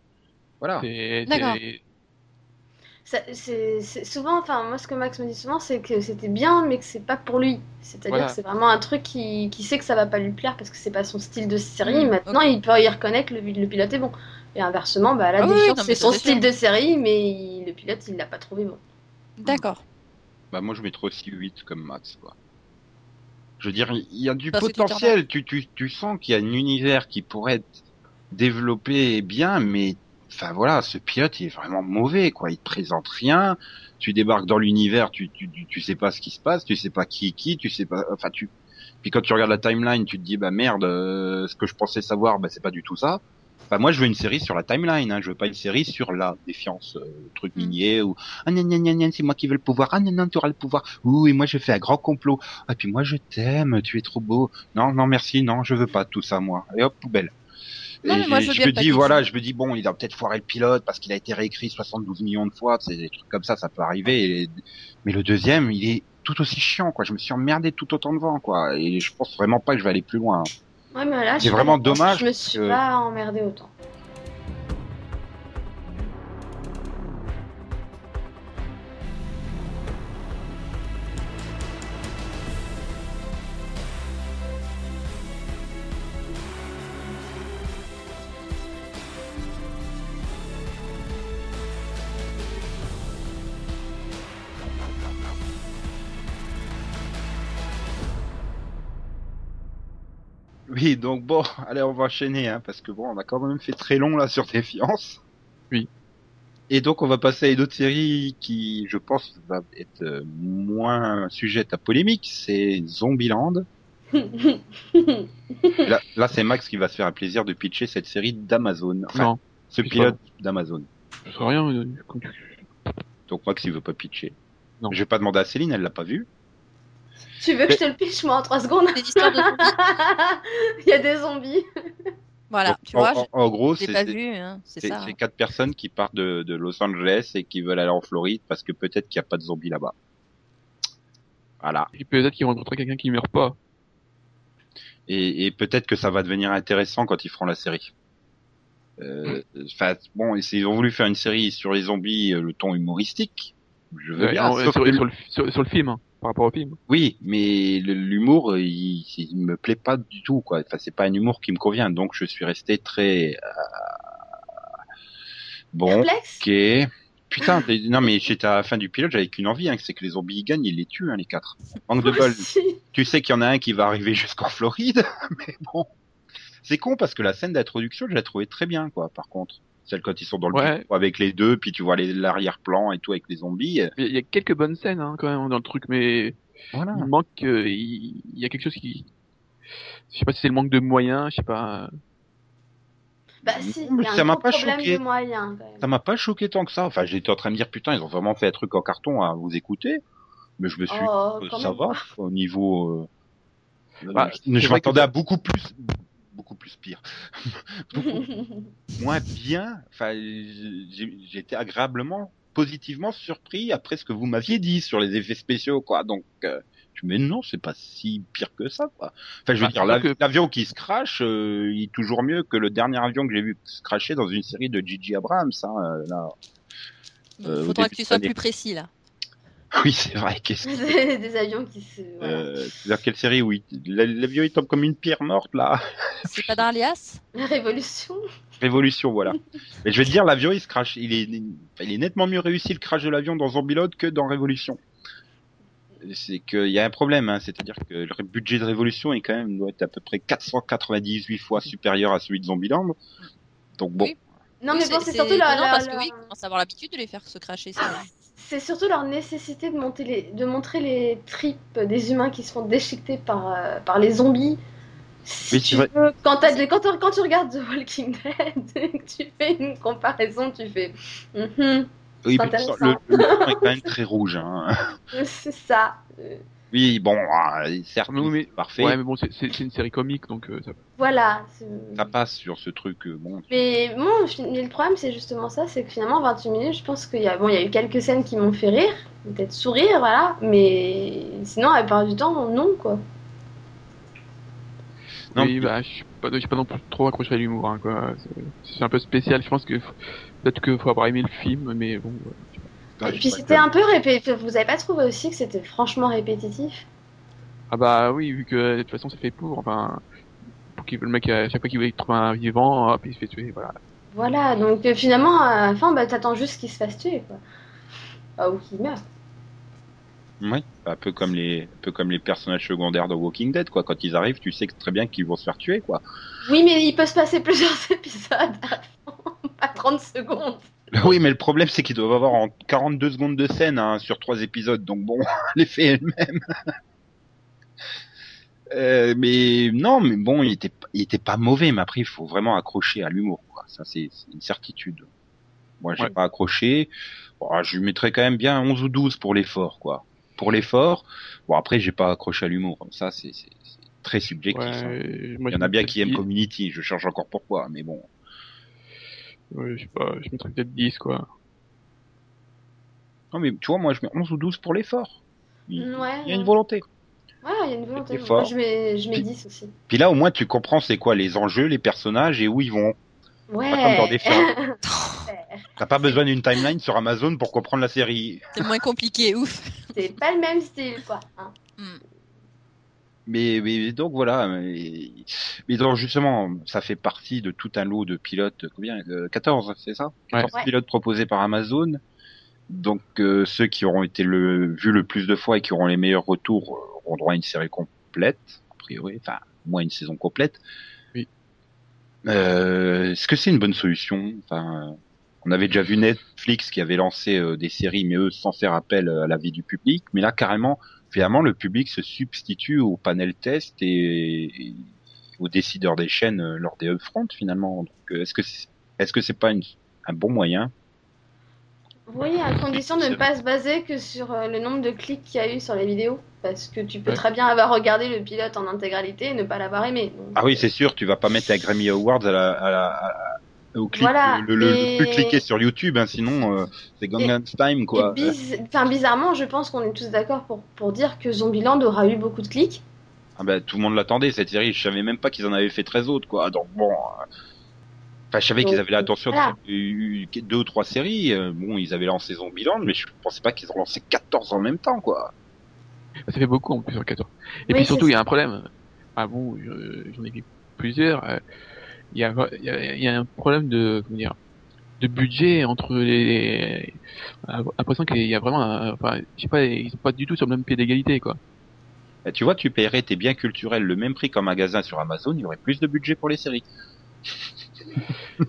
Voilà. c'est D'accord. c'est- souvent, enfin moi ce que Max me dit souvent c'est que c'était bien mais que c'est pas pour lui. C'est-à-dire Voilà. que c'est vraiment un truc qui, qui sait que ça va pas lui plaire parce que c'est pas son style de série. Mm, Maintenant il peut y reconnaître le, le pilote est bon. Et inversement, bah la Ah oui, c'est son style de série mais il- le pilote il l'a pas trouvé bon. D'accord. Bah, moi, je mettrais aussi 8 comme Max, quoi. Je veux dire, il y a du potentiel. Tu, tu, tu sens qu'il y a un univers qui pourrait être développé bien, mais, enfin, voilà, ce pilote, il est vraiment mauvais, quoi. Il te présente rien. Tu débarques dans l'univers, tu, tu, tu, tu sais pas ce qui se passe, tu sais pas qui est qui, tu sais pas, enfin, tu, puis quand tu regardes la timeline, tu te dis, bah merde, euh, ce que je pensais savoir, bah c'est pas du tout ça. Bah moi, je veux une série sur la timeline, hein. je veux pas une série sur la défiance, euh, truc Mm. minier, ou ah non, non, non, non, c'est moi qui veux le pouvoir, ah non, non, tu auras le pouvoir, ouh, et moi je fais un grand complot, ah puis moi je t'aime, tu es trop beau, non, non, merci, non, je veux pas tout ça, moi, et hop, poubelle. Non, Et moi, je me dis, voilà, je me dis, bon, il a peut-être foiré le pilote parce qu'il a été réécrit 72 millions de fois, c'est des trucs comme ça, ça peut arriver, et- mais le deuxième, il est tout aussi chiant, quoi, je me suis emmerdé tout autant devant, quoi, et je pense vraiment pas que je vais aller plus loin. Ouais mais là je C'est vraiment dommage Je me suis que- pas emmerdé autant. Oui, donc bon, allez, on va enchaîner, hein, parce que bon, on a quand même fait très long là sur Défiance. Oui. Et donc on va passer à une autre série qui, je pense, va être euh, moins sujette à polémique, c'est Zombieland. là, là c'est Max qui va se faire un plaisir de pitcher cette série d'Amazon. Enfin, non, ce pilote d'Amazon. je sais rien. euh, Donc Max il veut pas pitcher. Non. Je vais pas demander à Céline, elle l'a pas vu. Tu veux que je te le pitch moi en 3 secondes C'est l'histoire de zombies. Il y a des zombies. Voilà, Donc, tu en, vois, en- en gros, c'est pas c'est- vu, hein, c'est c'est- ça. c'est hein. quatre personnes qui partent de, de Los Angeles et qui veulent aller en Floride parce que peut-être qu'il n'y a pas de zombies là-bas. Voilà. Et peut-être qu'ils vont rencontrer quelqu'un qui meurt pas. Et, et peut-être que ça va devenir intéressant quand ils feront la série. Euh, Enfin, bon, et s'ils ont voulu faire une série sur les zombies, euh, le ton humoristique, je veux Ouais, bien. non, sauf sur, le, sur, sur le film, hein, par rapport au film. Oui, mais l'humour, euh, il, il me plaît pas du tout, quoi. Enfin, c'est pas un humour qui me convient, donc je suis resté très euh, bon. Ok. Putain, non mais j'étais à la fin du pilote, j'avais qu'une envie, hein, c'est que les zombies ils gagnent, ils les tuent, hein, les quatre. Manque de Moi bol. aussi. Tu sais qu'il y en a un qui va arriver jusqu'en Floride, mais bon. C'est con parce que la scène d'introduction, je l'ai trouvée très bien, quoi, par contre. Celle quand ils sont dans le Ouais. bureau avec les deux, puis tu vois les- l'arrière-plan et tout avec les zombies. euh, Il y a quelques bonnes scènes hein, quand même dans le truc, mais Voilà. il manque, euh, il, il y a quelque chose qui, je sais pas si c'est le manque de moyens, je sais pas. Bah si, Mais il y a un ça m'a pas choqué. moyens. Ça m'a pas choqué tant que ça. Enfin, j'étais en train de me dire putain, ils ont vraiment fait un truc en carton à vous écouter. Mais je me suis, Oh, euh, quand ça même. va au niveau. euh, Bah, je m'attendais que- à beaucoup plus, beaucoup plus pire, beaucoup moins bien. Enfin, j'ai- j'étais agréablement, positivement surpris après ce que vous m'aviez dit sur les effets spéciaux, quoi. Donc, euh, je me dis non, c'est pas si pire que ça, quoi. Enfin, je veux Bah, dire, que- l'avion qui se crache, euh, il est toujours mieux que le dernier avion que j'ai vu se cracher dans une série de Gigi Abrams. Hein, euh, là. Il Euh, au faudra que tu sois plus précis là. Oui, c'est vrai. Qu'est-ce que des, des avions qui se. voilà. euh, c'est dans quelle série Oui, l'avion il tombe comme une pierre morte là. C'est pas dans Alias? La révolution. Révolution, voilà. Mais je vais te dire, l'avion il se crache. Il est, il est nettement mieux réussi le crash de l'avion dans Zombie que dans Révolution. C'est qu'il y a un problème, hein, c'est-à-dire que le budget de Révolution est quand même doit être à peu près 498 fois supérieur à celui de Zombieland. Donc bon, Oui. Non, Oui, mais bon, c'est surtout leur, leur- parce que oui, on commence à avoir l'habitude de les faire se cracher. ça. C'est surtout leur nécessité de, monter les, de montrer les tripes des humains qui se font déchiqueter par, euh, par les zombies. Si Oui, tu quand, tu- quand tu regardes The Walking Dead et que tu fais une comparaison, tu fais. Mhm, oui, c'est mais le, le est quand même très rouge. Hein. c'est ça. Oui, bon, ah, certes, Mais oui, mais- c'est parfait, Ouais, mais bon, c'est une série comique, donc euh, ça. Voilà. ça passe sur ce truc. euh, Bon, Mais bon, mais le problème, c'est justement ça, c'est que finalement, 28 minutes, je pense qu'il y a, bon, il y a eu quelques scènes qui m'ont fait rire, peut-être sourire, voilà, mais sinon, la plupart du temps, non, quoi. Non, oui, mais- bah, je suis pas, je suis pas non plus trop accroché à l'humour, hein, quoi. C'est- un peu spécial. Je pense que peut-être qu'il faut avoir aimé le film, mais bon. ouais. Ah, Et puis c'était un peu répétitif, vous avez pas trouvé aussi que c'était franchement répétitif? Ah bah oui, vu que de toute façon c'est fait pour, enfin, pour qu'il le mec à chaque fois qu'il veut trouver un vivant, hop, il se fait tuer, voilà. Voilà, donc euh, finalement, à la fin, bah, t'attends juste qu'il se fasse tuer, quoi. Ah, ou qu'il meure. Oui, un peu comme les, un peu comme les personnages secondaires de Walking Dead, quoi. Quand ils arrivent, tu sais très bien qu'ils vont se faire tuer, quoi. Oui, mais il peut se passer plusieurs épisodes pas 30 secondes. Oui, mais le problème, c'est qu'ils doivent avoir en 42 secondes de scène hein, sur trois épisodes, donc bon, l'effet est le même. Euh, mais non, mais bon, il était, il était pas mauvais, mais après, il faut vraiment accrocher à l'humour, quoi. Ça, c'est c'est une certitude. Moi, j'ai Ouais. pas accroché. Bon, je lui mettrais quand même bien 11 ou 12 pour l'effort, quoi. Pour l'effort. Bon, après, j'ai pas accroché à l'humour. Ça, c'est c'est- c'est très subjectif. hein. Moi, Il y en a bien qui aiment 10, Community, je cherche encore pourquoi, mais bon. Ouais, je sais pas, je mettrais peut-être 10, quoi. Non, mais tu vois, moi, je mets 11 ou 12 pour l'effort. Il, Ouais, il y a une volonté. Ouais, il y a une volonté. Moi, fort. je mets, je mets Puis- 10 aussi. Puis là, au moins, tu comprends c'est quoi les enjeux, les personnages et où ils vont. Ouais. Pas comme dans des films. T'as pas besoin d'une timeline sur Amazon pour comprendre la série. C'est moins compliqué, ouf. c'est pas le même style, quoi. hein. Mais, mais donc voilà. Mais, mais donc justement, ça fait partie de tout un lot de pilotes. Combien euh, 14, c'est ça? Ouais. 14 Ouais. pilotes proposés par Amazon. Donc euh, ceux qui auront été le, vus le plus de fois et qui auront les meilleurs retours euh, auront droit à une série complète, a priori, enfin au moins une saison complète. Oui. Euh, Est-ce que c'est une bonne solution? Enfin, euh, on avait déjà vu Netflix qui avait lancé euh, des séries, mais eux sans faire appel à l'avis du public. Mais là, carrément, finalement, le public se substitue au panel test et, et aux décideurs des chaînes euh, lors des upfronts finalement. Donc, euh, est-ce que c'est, est-ce que c'est pas une, un bon moyen Oui, à condition de ne pas se baser que sur euh, le nombre de clics qu'il y a eu sur les vidéos. Parce que tu peux Ouais. très bien avoir regardé le pilote en intégralité et ne pas l'avoir aimé. Donc, Ah oui, c'est sûr, tu vas pas mettre la Grammy Awards à la, à la, à- au clic, Voilà, le, le, le plus cliqué sur YouTube, hein, sinon euh, c'est Gangnam Time quoi. Et biz- enfin, bizarrement, je pense qu'on est tous d'accord pour, pour dire que Zombieland aura eu beaucoup de clics. Ah bah, tout le monde l'attendait cette série. Je savais même pas qu'ils en avaient fait 13 autres quoi. Donc bon. euh, Enfin, je savais qu'ils avaient l'intention voilà. de deux ou trois séries. Euh, Bon, ils avaient lancé Zombieland, mais je pensais pas qu'ils ont lancé 14 en même temps quoi. Ça fait beaucoup en plus sur 14. Et Oui, puis surtout, il y a un problème. Ah bon, je- j'en ai vu plusieurs. Il y, a, y, a, y a un problème de, comment dire, de budget entre les. l'impression qu'il y a vraiment, un- enfin, je sais pas, ils sont pas du tout sur le même pied d'égalité, quoi. Bah, tu vois, tu paierais tes biens culturels le même prix qu'en magasin sur Amazon, il y aurait plus de budget pour les séries.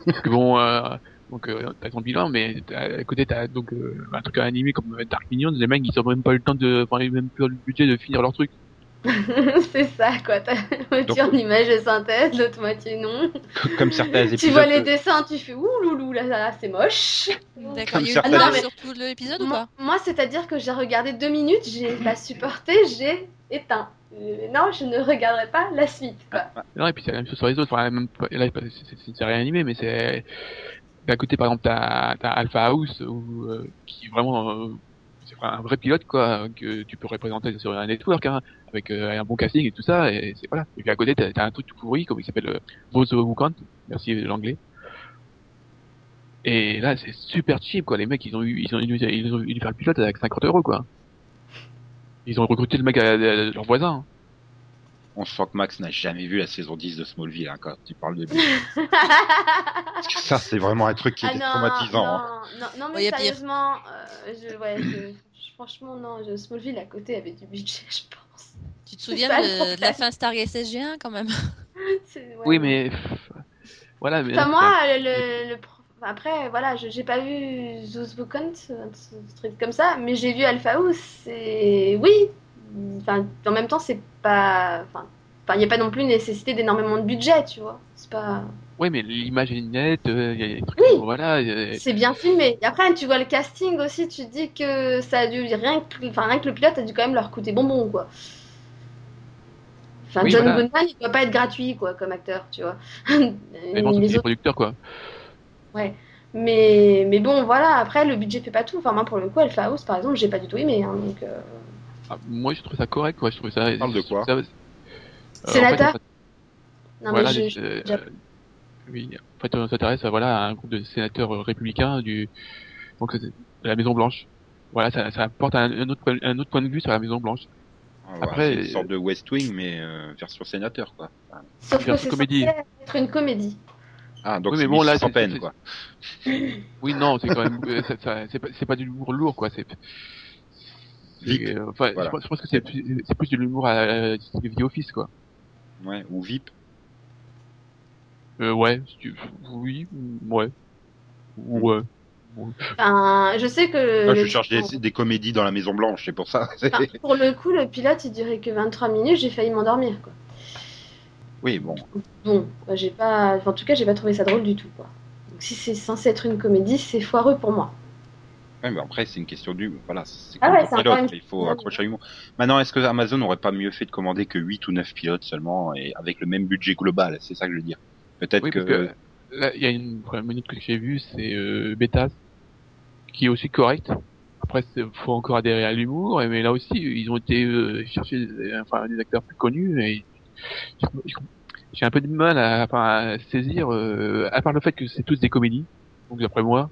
Parce que bon, euh, donc euh, t'as ton bilan, mais à côté t'as donc euh, un truc animé comme Dark Minions, les mecs ils ont même pas eu le temps de, enfin, ils ont même pas eu le budget de finir leur truc. c'est ça, quoi. T'as moitié en image de synthèse, l'autre moitié non. Comme certains épisodes. Tu vois les dessins, tu fais ouh loulou, là, là c'est moche. D'accord. Il y a eu certaines- Ah non, mais- sur tout l'épisode ou Moi, pas moi, c'est-à-dire que j'ai regardé deux minutes, j'ai pas supporté, j'ai éteint. Euh, non, je ne regarderai pas la suite, quoi. Non, et puis c'est la même chose sur les autres. Enfin, même là, c'est c'est- c'est une série animée, mais c'est d'un côté, par exemple, t'as t'as Alpha House, où, euh, qui vraiment euh, un vrai pilote quoi, que tu peux représenter sur un network, hein, avec euh, un bon casting et tout ça. Et c'est voilà. Et puis à côté, t'as as un truc tout pourri, comme il s'appelle euh, Bozo Wukant. Merci l'anglais. Et là, c'est super cheap quoi. Les mecs, ils ont eu, ils ont, ils ont, ils ont dû faire le pilote avec 50 euros quoi. Ils ont recruté le mec à, à leur voisin. hein. On sent que Max n'a jamais vu la saison 10 de Smallville hein, quand tu parles de lui. Parce que ça, c'est vraiment un truc qui Ah était non, traumatisant. hein. non, non, non, Ouais, mais sérieusement, euh, je, ouais, je- je- franchement, non, je, Smallville à côté avait du budget, je pense. Tu te souviens de, de la fin Stargate SG1 quand même? Ouais, Oui, mais voilà. Mais Enfin, moi, le, le pro- enfin, après, voilà, je j'ai pas vu Zeus Vukant, un truc comme ça, mais j'ai vu Alpha House, et oui, en même temps, c'est pas, enfin, il n'y a pas non plus nécessité d'énormément de budget, tu vois, c'est pas, Oui, mais l'image est nette, euh, y a des trucs, Oui. voilà. c'est bien filmé. Et après, tu vois le casting aussi, tu te dis que ça a dû, rien que, enfin, rien que le pilote a dû quand même leur coûter bonbon, quoi. Enfin, Oui, John voilà. Goodman, il doit pas être gratuit, quoi, comme acteur, tu vois. mais bon, Les autres producteurs, quoi. Mais, mais bon, voilà, après, le budget fait pas tout. Enfin, moi, pour le coup, Alpha House, par exemple, j'ai pas du tout aimé. hein, donc, euh, Ah, moi, je trouve ça correct, quoi. Je trouve ça. Parle de quoi ça- Euh, Sénateur Non, voilà, mais je, euh, oui. En fait, on s'intéresse à, voilà, à un groupe de sénateurs euh, républicains du, donc, de la Maison Blanche. Voilà, ça, ça apporte un, un autre, point- un autre point de vue sur la Maison Blanche. Voilà, Après, c'est une sorte de West Wing, mais euh, version sénateur, quoi. Enfin, Sauf que version c'est comédie. être une comédie. Ah, donc Oui, mais c'est bon, là, sans peine, quoi. Oui, non, c'est quand même, euh, c'est pas, c'est pas de l'humour lourd, quoi. C'est, Vip. euh, enfin, Voilà. je, pense- je pense que c'est plus, de l'humour à, à, The Office, quoi. Ouais, ou VIP. Euh, ouais, si tu- oui, ouais, ouais. Enfin, je sais que. Moi, je cherche des, des comédies dans la Maison Blanche, c'est pour ça. enfin, pour le coup, le pilote, il durait que 23 minutes, j'ai failli m'endormir, quoi. oui, bon. Bon, bah, j'ai pas. enfin, en tout cas, j'ai pas trouvé ça drôle du tout, quoi. Donc, si c'est censé être une comédie, c'est foireux pour moi. Ouais, mais après, c'est une question du. Voilà, c'est Ah comme ouais, le c'est pilote, il faut Ouais, accrocher à l'humour. Maintenant, est-ce que Amazon n'aurait pas mieux fait de commander que 8 ou 9 pilotes seulement et avec le même budget global? C'est ça que je veux dire. Peut-être Oui, que. parce que là, il y a une première minute que j'ai vue, c'est euh, Betas, qui est aussi correct. Après, il faut encore adhérer à l'humour, mais là aussi, ils ont été euh, chercher des, enfin, des acteurs plus connus, et j'ai un peu de mal à, enfin, à saisir, euh, à part le fait que c'est tous des comédies. Donc d'après moi,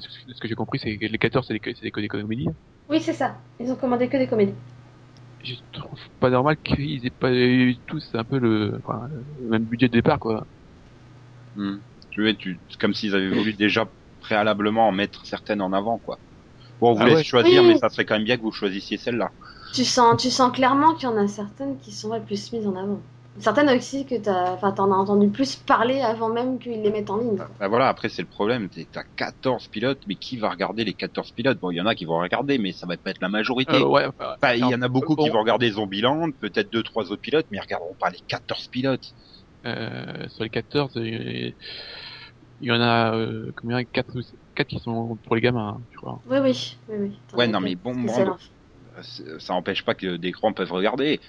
ce ce que j'ai compris, c'est que les 14, c'est des, c'est des, comédies. Oui, c'est ça. Ils ont commandé que des comédies. Je trouve pas normal qu'ils aient pas eu tous un peu le, enfin, le même budget de départ, quoi. Hmm. Tu veux, tu... c'est comme s'ils avaient voulu déjà préalablement en mettre certaines en avant, quoi. Bon, on vous Ah laisse ouais. choisir, Oui. mais ça serait quand même bien que vous choisissiez celle-là. Tu sens, tu sens clairement qu'il y en a certaines qui sont ouais, plus mises en avant. Certaines aussi que t'as, enfin, t'en as entendu plus parler avant même qu'ils les mettent en ligne. quoi. Bah voilà, après c'est le problème, t'es- t'as 14 pilotes, mais qui va regarder les 14 pilotes? Bon, il y en a qui vont regarder, mais ça va pas être la majorité. Euh, ouais, Enfin, il y en a beaucoup qui vont regarder Zombieland, peut-être deux trois autres pilotes, mais ils regarderont pas les 14 pilotes. Euh, sur les 14, euh, il y en a euh, combien? 4 quatre qui sont pour les gamins, hein, je crois. Oui, oui, oui, oui. Ouais, as non, mais bon, bon, ça. Euh, ça empêche pas que des grands peuvent regarder.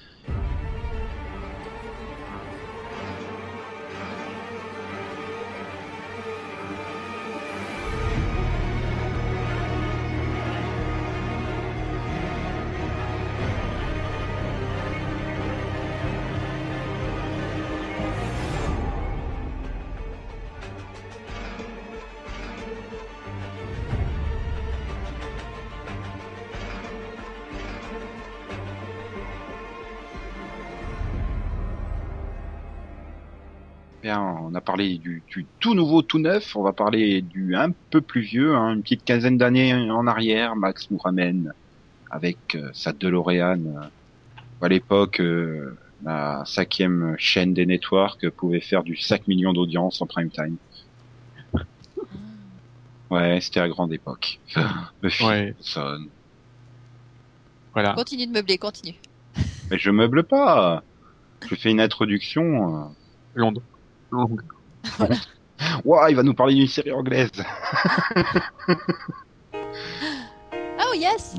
On a parlé du, du tout nouveau, tout neuf. On va parler du un peu plus vieux, hein, une petite quinzaine d'années en arrière. Max nous ramène avec euh, sa DeLorean. euh, à l'époque, euh, la cinquième chaîne des networks pouvait faire du 5 millions d'audience en prime time. Ouais, c'était à grande époque. Buffy, Ouais. Son. Voilà. Continue de meubler, continue. Mais je meuble pas. Je fais une introduction. euh. Londres. Longue. Ouah, il va nous parler d'une série anglaise. Oh yes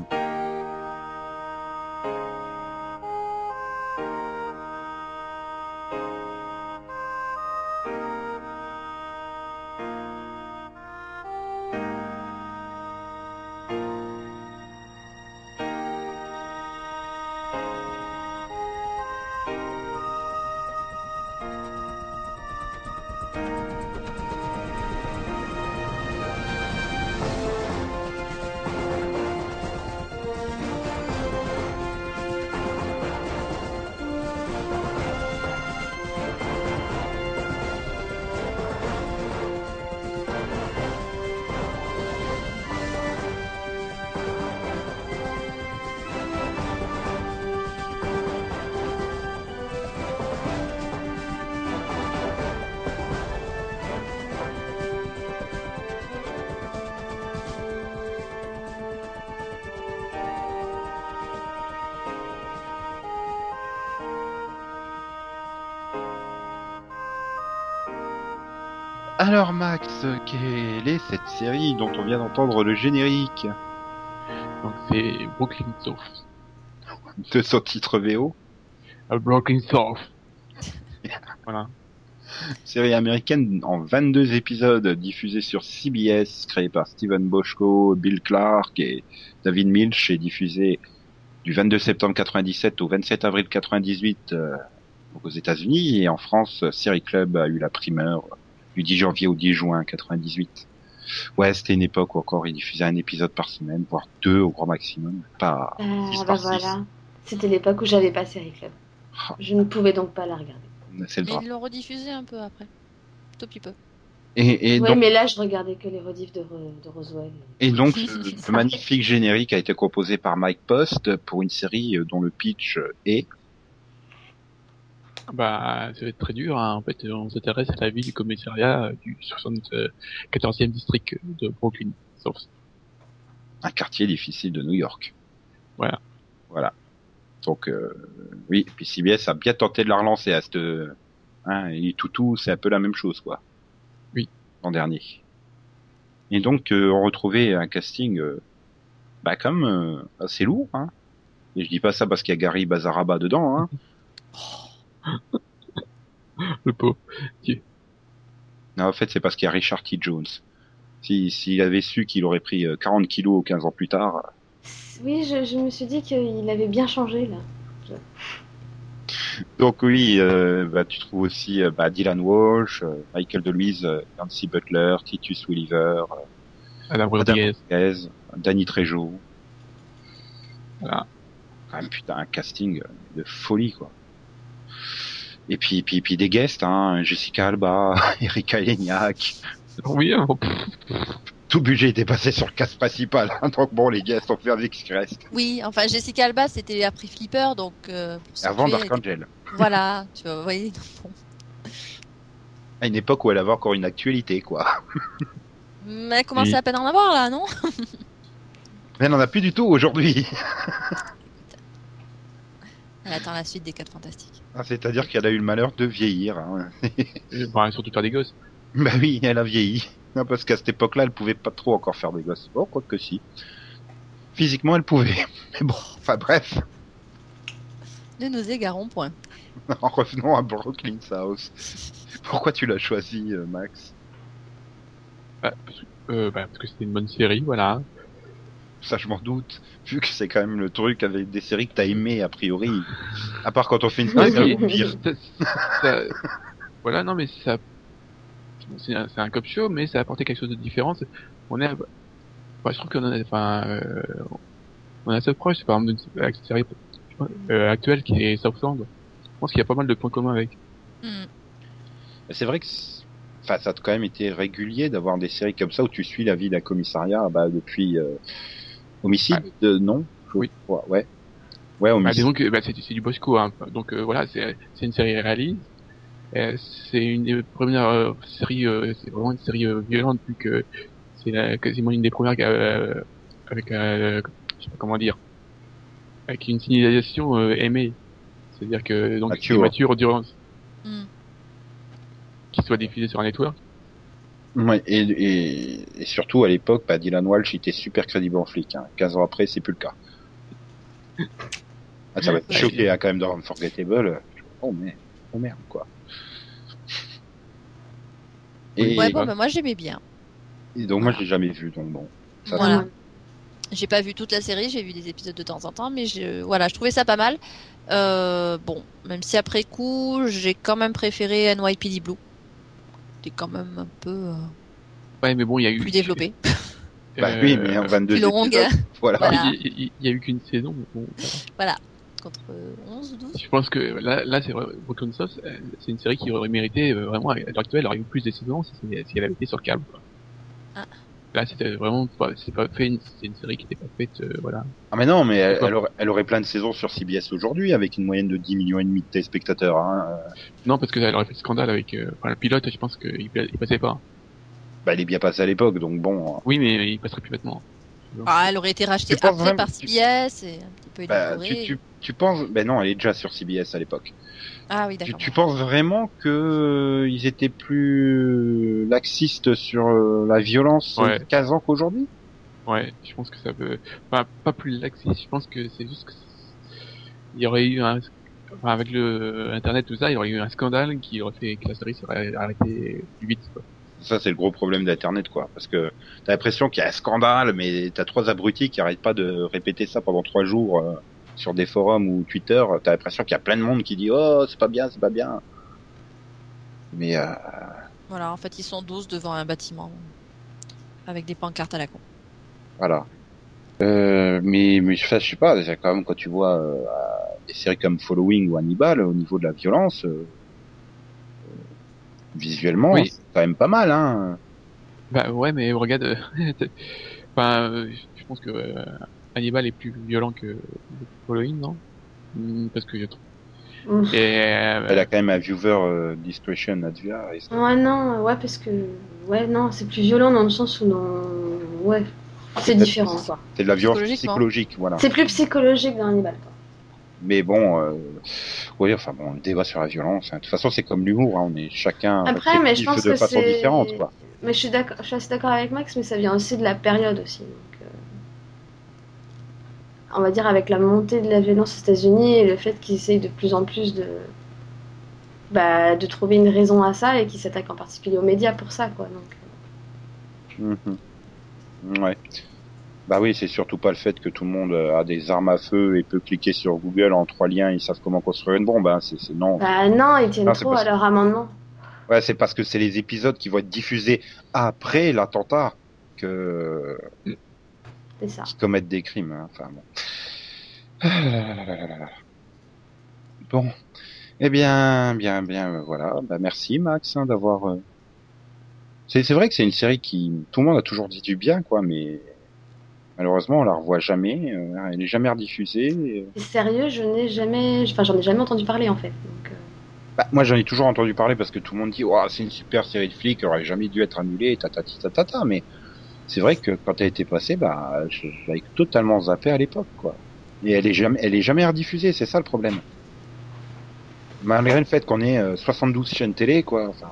Alors Max, quelle est cette série dont on vient d'entendre le générique Donc c'est Brooklyn South. de son titre VO A Brooklyn South. voilà. Série américaine en 22 épisodes diffusée sur CBS, créée par Steven Boschko, Bill Clark et David Milch et diffusée du 22 septembre 97 au 27 avril 98 euh, aux États-Unis et en France, Série Club a eu la primeur du 10 janvier au 10 juin 98. Ouais, c'était une époque où encore ils diffusaient un épisode par semaine, voire deux au grand maximum, pas Ah, six bah par six. voilà. C'était l'époque où j'avais pas Série Club. Ah. Je ne pouvais donc pas la regarder. C'est le Mais ils l'ont rediffusé un peu après. Tout petit peu. Et, et ouais, donc, mais là, je regardais que les rediffs de, Re- de Roswell. Et donc, ce, magnifique générique a été composé par Mike Post pour une série dont le pitch est Bah, ça va être très dur. Hein. En fait, on s'intéresse à la vie du commissariat euh, du 74e district de Brooklyn South. un quartier difficile de New York. Voilà. Voilà. Donc, euh, oui, puis CBS a bien tenté de la relancer à cette... Hein, et Toutou, c'est un peu la même chose, quoi. Oui. L'an dernier. Et donc, euh, on retrouvait un casting, euh, bah, comme euh, assez lourd, hein. Et je dis pas ça parce qu'il y a Gary Bazaraba dedans, hein. Le pauvre. Non, en fait, c'est parce qu'il y a Richard T. Jones. Si, s'il avait su qu'il aurait pris euh, 40 kilos 15 ans plus tard, Oui, je, je me suis dit qu'il avait bien changé là. Donc oui, euh, bah, tu trouves aussi euh, bah, Dylan Walsh, euh, Michael DeLuise, euh, Nancy Butler, Titus Welliver, euh, Adam Rodriguez. Danny Trejo. Voilà. Quand même, putain, un casting euh, de folie, quoi. Et puis, puis, puis des guests, hein, Jessica Alba, Erika Leniak. Oui, hein, Tout budget était passé sur le cast principal. hein, donc bon, les guests ont fait avec ce qui reste. Oui, enfin Jessica Alba c'était après Flipper donc. euh, Avant Dark Angel. Voilà, tu vois, vous voyez. donc bon. À une époque où elle avait encore une actualité, quoi. Mais elle commence Oui. à peine à en avoir là, non? Mais elle n'en a plus du tout aujourd'hui. Elle attend la suite des 4 fantastiques. Ah, C'est-à-dire qu'elle a eu le malheur de vieillir. Hein. bah, surtout faire des gosses. Bah oui, elle a vieilli. Non, parce qu'à cette époque-là, elle pouvait pas trop encore faire des gosses. Bon, quoi que si. Physiquement, elle pouvait. Mais bon, enfin bref. Ne nous égarons point. En revenons à Brooklyn House. Pourquoi tu l'as choisi, euh, Max? Bah, parce, que- euh, bah, parce que c'était une bonne série, voilà. Ça, je m'en doute. Vu que c'est quand même le truc avec des séries que t'as aimé a priori. À part quand on fait une Ouais, spéciale mais- ou pire. Ça- ça- voilà, non, mais ça, c'est un, un cop show, mais ça a apporté quelque chose de différent. On est, bah, je trouve qu'on est, enfin, euh, on est assez proche, par exemple, cette série euh, actuelle qui est Southland. Je pense qu'il y a pas mal de points communs avec. Hmm. C'est vrai que enfin, ça a quand même été régulier d'avoir des séries comme ça où tu suis la vie d'un commissariat bah, depuis euh, Homicide, euh, non Je Oui. crois, ouais. Ouais, Bah, Homicide. disons que bah, c'est du Bosco, hein. donc euh, voilà, c'est c'est une série réaliste. Euh, c'est une des premières euh, séries, euh, c'est vraiment une série euh, violente vu que c'est la- quasiment une des premières euh, avec, euh, je sais pas comment dire, avec une signalisation euh, aimée. C'est-à-dire que donc Mature. mature audience Hmm. qui soit diffusé sur un network. Ouais, et, et, et surtout à l'époque, bah, Dylan Walsh était super crédible en flic. Hein. 15 ans après, c'est plus le cas. Ah, ça va être Ouais. choqué hein, quand même dans Unforgettable. Oh, mais, oh merde, quoi. Et, Ouais, bon, bah, moi j'aimais bien. et donc moi je l'ai jamais vu, donc bon. Ça, Voilà. J'ai pas vu toute la série, j'ai vu des épisodes de temps en temps, mais je, voilà, je trouvais ça pas mal. Euh, bon, même si après coup, j'ai quand même préféré NYPD Blue. C'était quand même un peu euh, Ouais, mais bon, il y a eu plus développé, Bah Euh, oui, mais en 22 plus longue, épisodes, voilà. Voilà. Il y- il il y a eu qu'une saison. bon, va. contre 11 ou 12. Je pense que là, là c'est vrai, Brooklyn Sauce, euh, c'est une série qui aurait mérité euh, vraiment à l'heure actuelle, elle aurait eu plus de saisons si, c'est- si elle avait été sur le câble. Ah. Là, c'était vraiment c'est pas fait, une- c'est une série qui était pas faite, euh, voilà. Ah mais non, mais elle, elle aurait, elle aurait plein de saisons sur CBS aujourd'hui avec une moyenne de 10 millions et demi de téléspectateurs. Hein. Euh, Non, parce qu'elle aurait fait le scandale avec, euh, enfin, le pilote, je pense qu'il il passait pas. Bah, il est bien passé à l'époque, donc bon. Oui, mais il passerait plus maintenant. Ah, elle aurait été rachetée après vraiment- par CBS et un petit peu Bah, tu, tu, tu penses, ben non, elle est déjà sur CBS à l'époque. Ah oui, Tu, d'accord. tu penses vraiment que euh, ils étaient plus laxistes sur euh, la violence Ouais. 15 ans qu'aujourd'hui? Ouais, je pense que ça peut, enfin, pas plus laxiste, je pense que c'est juste que il y aurait eu un, enfin, avec le internet tout ça, il y aurait eu un scandale qui aurait fait que la série serait arrêtée plus vite, quoi. Ça, c'est le gros problème d'Internet, quoi. Parce que t'as l'impression qu'il y a un scandale, mais t'as trois abrutis qui arrêtent pas de répéter ça pendant trois jours euh, sur des forums ou Twitter. T'as l'impression qu'il y a plein de monde qui dit oh c'est pas bien, c'est pas bien. Mais euh, Voilà, en fait, ils sont 12 devant un bâtiment avec des pancartes à la con. voilà. Euh, mais mais ça, je sais pas. déjà, Quand même, quand tu vois euh, des séries comme Following ou Hannibal, au niveau de la violence, euh, visuellement, Oui. c'est quand même pas mal, hein. Bah ouais, mais regarde, euh, enfin, euh, je pense que euh, Hannibal est plus violent que Halloween, non? Hmm, Parce que je trouve. Et euh, Elle a quand même un viewer euh, discretion advia. Et ça- Ouais, non, ouais, parce que. Ouais, non, c'est plus violent dans le sens où dans. Ouais, c'est différent, quoi. C'est de la violence Psychologiquement. psychologique, voilà. C'est plus psychologique dans Hannibal, quoi. Mais bon, euh, oui, enfin bon, le débat sur la violence. hein. De toute façon, c'est comme l'humour, hein. on est chacun Après, mais je pense de que façon différente, quoi. Mais je suis d'accord, je suis assez d'accord avec Max, mais ça vient aussi de la période aussi. Donc, euh, On va dire avec la montée de la violence aux États-Unis et le fait qu'ils essayent de plus en plus de. Bah, de trouver une raison à ça et qu'ils s'attaquent en particulier aux médias pour ça, quoi. Donc, Mhm. Ouais. Bah oui, c'est surtout pas le fait que tout le monde euh, a des armes à feu et peut cliquer sur Google en trois liens, ils savent comment construire une bombe. Hein. C'est, c'est non. bah non, ils tiennent Non, trop à leur amendement. Ouais, c'est parce que c'est les épisodes qui vont être diffusés après l'attentat que C'est ça. qui commettent des crimes. hein. Enfin bon. Ah là là là. Bon. Eh bien, bien, bien, euh, voilà. Bah, merci Max hein, d'avoir. euh, C'est, c'est vrai que c'est une série qui tout le monde a toujours dit du bien, quoi, mais malheureusement on la revoit jamais. euh, elle est jamais rediffusée. et- Et sérieux, je n'ai jamais. Enfin, j'en ai jamais entendu parler en fait. Donc, euh, Bah, moi j'en ai toujours entendu parler parce que tout le monde dit, oh, c'est une super série de flics, elle aurait jamais dû être annulée, tatati tatata. Mais c'est vrai que quand elle a été passée, bah, l'avais totalement zappé à l'époque, quoi. Et elle est jamais, elle est jamais rediffusée, c'est ça le problème. Malgré le fait qu'on ait euh, 72 chaînes télé, quoi. Enfin,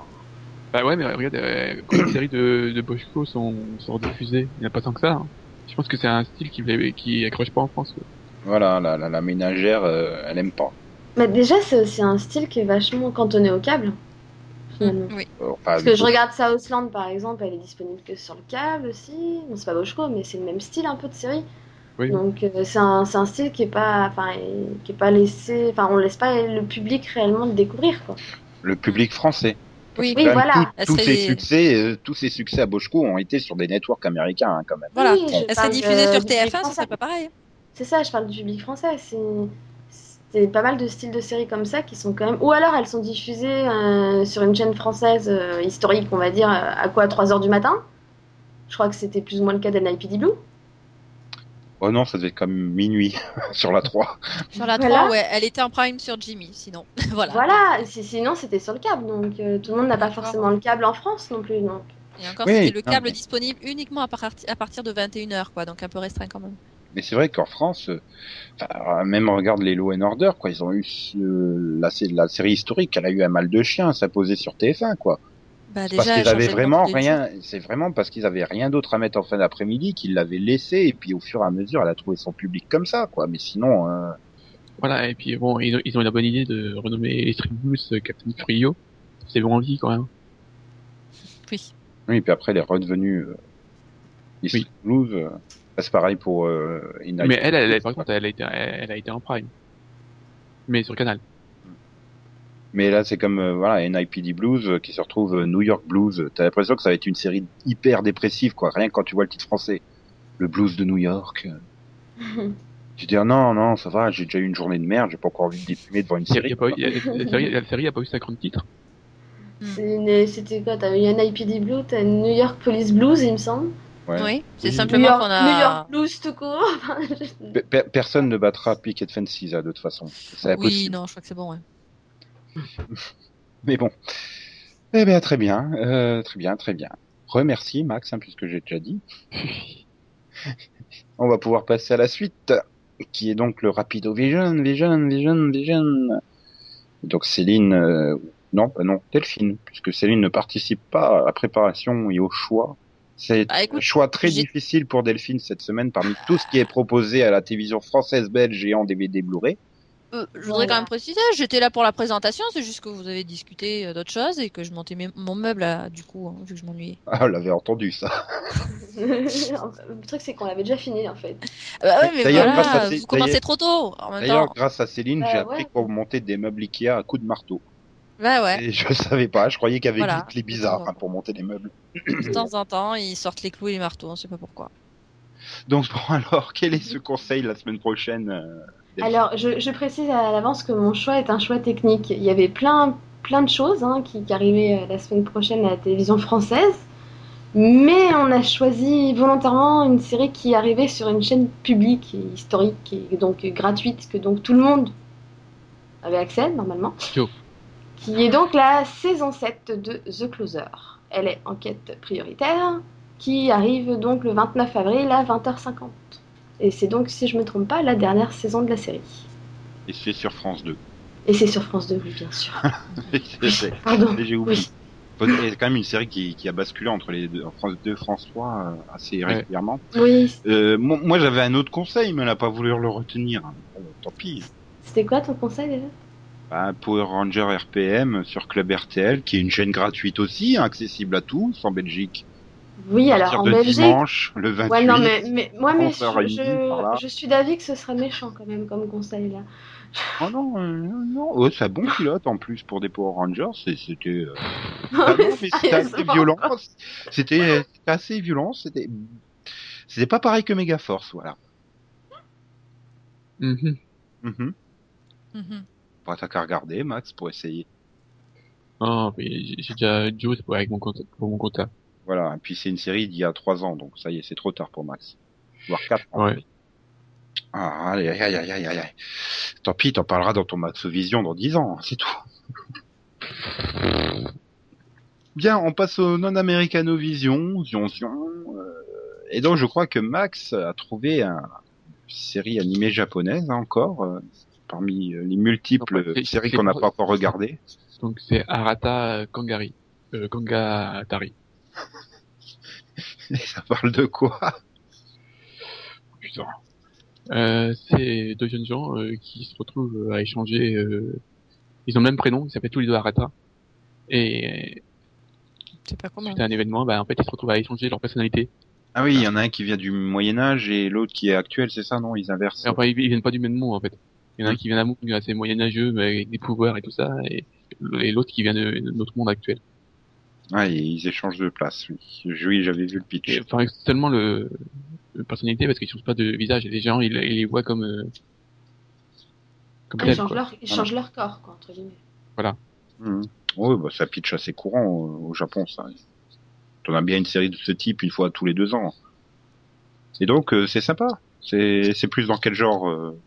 bah ouais, mais regarde, euh, combien de séries de, de Boschko sont, sont diffusées Il n'y a pas tant que ça. hein. Je pense que c'est un style qui, qui accroche pas en France. quoi. voilà, la, la, la ménagère, euh, elle aime pas. Mais déjà, c'est aussi un style qui est vachement cantonné au câble. Finalement. Oui. Euh, Parce que je regarde Southland par exemple, elle est disponible que sur le câble aussi. Bon, c'est pas Boschko, mais c'est le même style un peu de série. Oui. Donc euh, c'est un, c'est un style qui est pas, enfin, qui est pas laissé, enfin, on laisse pas le public réellement le découvrir quoi. le public français. Oui, voilà. tout- Elle tous serait- ces succès, euh, tous ces succès à Boschko ont été sur des networks américains, hein, quand même. Voilà. Oui, je Elle serait diffusée sur du public TF1, ce français. serait pas pareil. C'est ça, je parle du public français. C'est pas mal de styles de séries comme ça qui sont quand même. Ou alors elles sont diffusées euh, sur une chaîne française euh, historique, on va dire, euh, à quoi 3h du matin? Je crois que c'était plus ou moins le cas d'NIPD Blue. Oh non, ça devait être comme minuit sur la 3. Sur la Voilà. 3, ouais, elle était en prime sur Jimmy, sinon. voilà. Voilà, si- sinon c'était sur le câble, donc euh, tout le monde n'a pas forcément le câble en France non plus. Donc. Et encore, Oui, c'était le câble mais- disponible uniquement à, parti- à partir de 21h, quoi, donc un peu restreint quand même. Mais c'est vrai qu'en France, euh, même regarde les Law and Order, quoi, ils ont eu ce- la, la série historique, elle a eu un mal de chien, ça posait sur TF1, quoi. Bah, Parce qu'ils avaient vraiment rien, c'est vraiment parce qu'ils avaient rien d'autre à mettre en fin d'après-midi qu'ils l'avaient laissé, et puis au fur et à mesure, elle a trouvé son public comme ça, quoi. Mais sinon, euh, Voilà, et puis bon, ils ont, ils ont eu la bonne idée de renommer les Street Blues euh, Captain Frio. C'est bon envie quand même. Oui. oui, et puis après, elle est redevenue, euh, Oui. Blues, euh, c'est pareil pour, euh, Mais elle, elle, elle, par contre, elle a été, elle, elle a été en prime. Mais sur Canal. Mais là, c'est comme, euh, voilà, NIPD Blues euh, qui se retrouve euh, New York Blues. T'as l'impression que ça va être une série hyper dépressive, quoi. Rien que quand tu vois le titre français. Le blues de New York. Tu te dis, ah non, non, ça va, j'ai déjà eu une journée de merde, j'ai pas encore envie de déprimer devant une série. la série, a pas eu 50 titres. Une- C'était quoi T'as eu NIPD Blue, t'as New York Police Blues, il me semble. Ouais. Oui, c'est Oui. New simplement qu'on New a. York Blues tout court. Pe- pe- personne ne battra Picket Fences, là, de toute façon. Oui, non, je crois que c'est bon. Ouais. Mais bon. Eh bien, très bien, euh, très bien, très bien. Remercie, Max, hein, puisque j'ai déjà dit. On va pouvoir passer à la suite, qui est donc le Rapido Vision, Vision, Vision, Vision. Donc Céline, euh, non, bah non, Delphine, puisque Céline ne participe pas à la préparation et au choix. C'est Ah, un choix très difficile pour Delphine cette semaine parmi tout ce qui est proposé à la télévision française, belge et en DVD Blu-ray. Euh, je voudrais Voilà. quand même préciser, j'étais là pour la présentation, c'est juste que vous avez discuté euh, d'autres choses et que je montais mon meuble là, du coup, hein, vu que je m'ennuyais. Ah, on l'avait entendu ça. le truc, c'est qu'on l'avait déjà fini en fait. Ah bah ouais, mais D'ailleurs, grâce voilà, à ces- vous commencez trop tôt D'ailleurs, grâce à Céline, Bah, j'ai appris ouais. qu'on montait des meubles Ikea à coups de marteau. Bah ouais, Et je savais pas, je croyais qu'il y avait Voilà. des clés bizarres hein, pour monter des meubles. de temps en temps, ils sortent les clous et les marteaux, on sait pas pourquoi. Donc bon, alors, quel est ce conseil la semaine prochaine euh, Alors, je, je précise à l'avance que mon choix est un choix technique. Il y avait plein, plein de choses hein, qui, qui arrivaient euh, la semaine prochaine à la télévision française, mais on a choisi volontairement une série qui arrivait sur une chaîne publique et historique et donc gratuite, que donc tout le monde avait accès normalement, Yo. qui est donc la saison 7 de The Closer. Elle est enquête prioritaire, qui arrive donc le 29 avril à 20h50. Et c'est donc, si je me trompe pas, la dernière saison de la série. Et c'est sur France 2. Et c'est sur France 2, oui, bien sûr. Pardon. J'ai oublié. Oui. C'est quand même une série qui, qui a basculé entre les deux, France 2 France 3 euh, assez Ouais. régulièrement. Oui. Euh, moi, moi, j'avais un autre conseil, mais elle n'a pas voulu le retenir. Bon, tant pis. C'était quoi ton conseil déjà? Bah, Power Ranger RPM sur Club RTL, qui est une chaîne gratuite aussi, accessible à tous en Belgique. Oui, alors en de Belgique. dimanche, le 28. Ouais, non, mais, mais moi, mais 11h30 par là. je, je suis d'avis que ce serait méchant quand même comme conseil là. Oh non, euh, non, oh, c'est un bon pilote en plus pour des Power Rangers. C'était, euh, ah c'était assez violent. C'était assez violent. C'était, c'était pas pareil que Megaforce, voilà. Mhm. Mhm. Mhm. Bah, t'as qu'à regarder, Max, pour essayer. Oh, mais j'ai déjà Juice pour, avec mon compte, pour mon comptable. Voilà. Et puis c'est une série d'il y a trois ans, donc ça y est, c'est trop tard pour Max. Voire quatre. ans. Ouais. Ah, allez, aïe, aïe, aïe, aïe, aïe. Tant pis, t'en parleras dans ton Max Vision dans dix ans, c'est tout. Bien, on passe au non-américano vision, zion, zion. euh, et donc je crois que Max a trouvé un- une série animée japonaise hein, encore, euh, parmi euh, les multiples séries qu'on n'a pas encore regardées. Donc c'est Arata Kangari. Euh, Kangatari. Et ça parle de quoi? Putain. Euh, c'est deux jeunes gens euh, qui se retrouvent à échanger. euh, ils ont le même prénom, ils s'appellent tous les deux Arata. Et C'est pas comment. suite à un événement, bah, en fait, ils se retrouvent à échanger leur personnalité. Ah oui, il y en a un qui vient du Moyen Âge et l'autre qui est actuel, c'est ça, non? Ils inversent. Ils, ils viennent pas du même monde, en fait. Il y en a un qui vient d'un monde assez moyenâgeux, mais avec des pouvoirs et tout ça, et, et l'autre qui vient de, de notre monde actuel. Et ils échangent de place. Oui, oui j'avais vu le pitch. Et, enfin, seulement le, le personnalité, parce qu'ils changent pas de visage, et les gens, ils, ils les voient comme, euh, comme Ils changent leur, ils changent leur corps, quoi, entre guillemets. Mhm. Oui, bah, ça pitch assez courant euh, au Japon, ça. On a bien une série de ce type une fois tous les deux ans. Et donc, euh, c'est sympa. C'est c'est plus dans quel genre euh,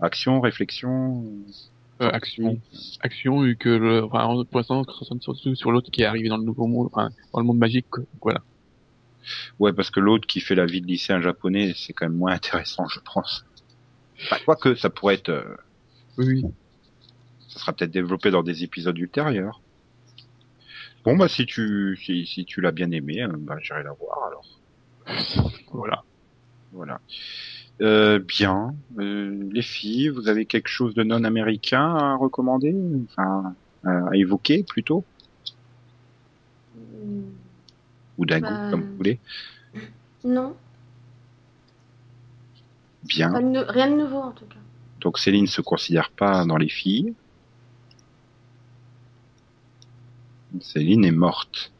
Action, réflexion? Action, action, vu que le, enfin, pour l'instant, on se concentre surtout sur l'autre qui est arrivé dans le nouveau monde, enfin, dans le monde magique, quoi. Voilà. Ouais, parce que l'autre qui fait la vie de lycéen japonais, c'est quand même moins intéressant, je pense. Bah, quoique, ça pourrait être, euh, Oui, oui. ça sera peut-être développé dans des épisodes ultérieurs. Bon, bah, si tu, si, si tu l'as bien aimé, euh, bah, j'irai la voir, alors. Voilà. Voilà. Euh, bien. Euh, les filles, vous avez quelque chose de non américain à recommander? Enfin, à à évoquer, plutôt? Hmm, Ou d'un Bah, goût, comme vous voulez Non, Bien. de rien de nouveau en tout cas. Donc Céline se considère pas dans les filles. Céline est morte.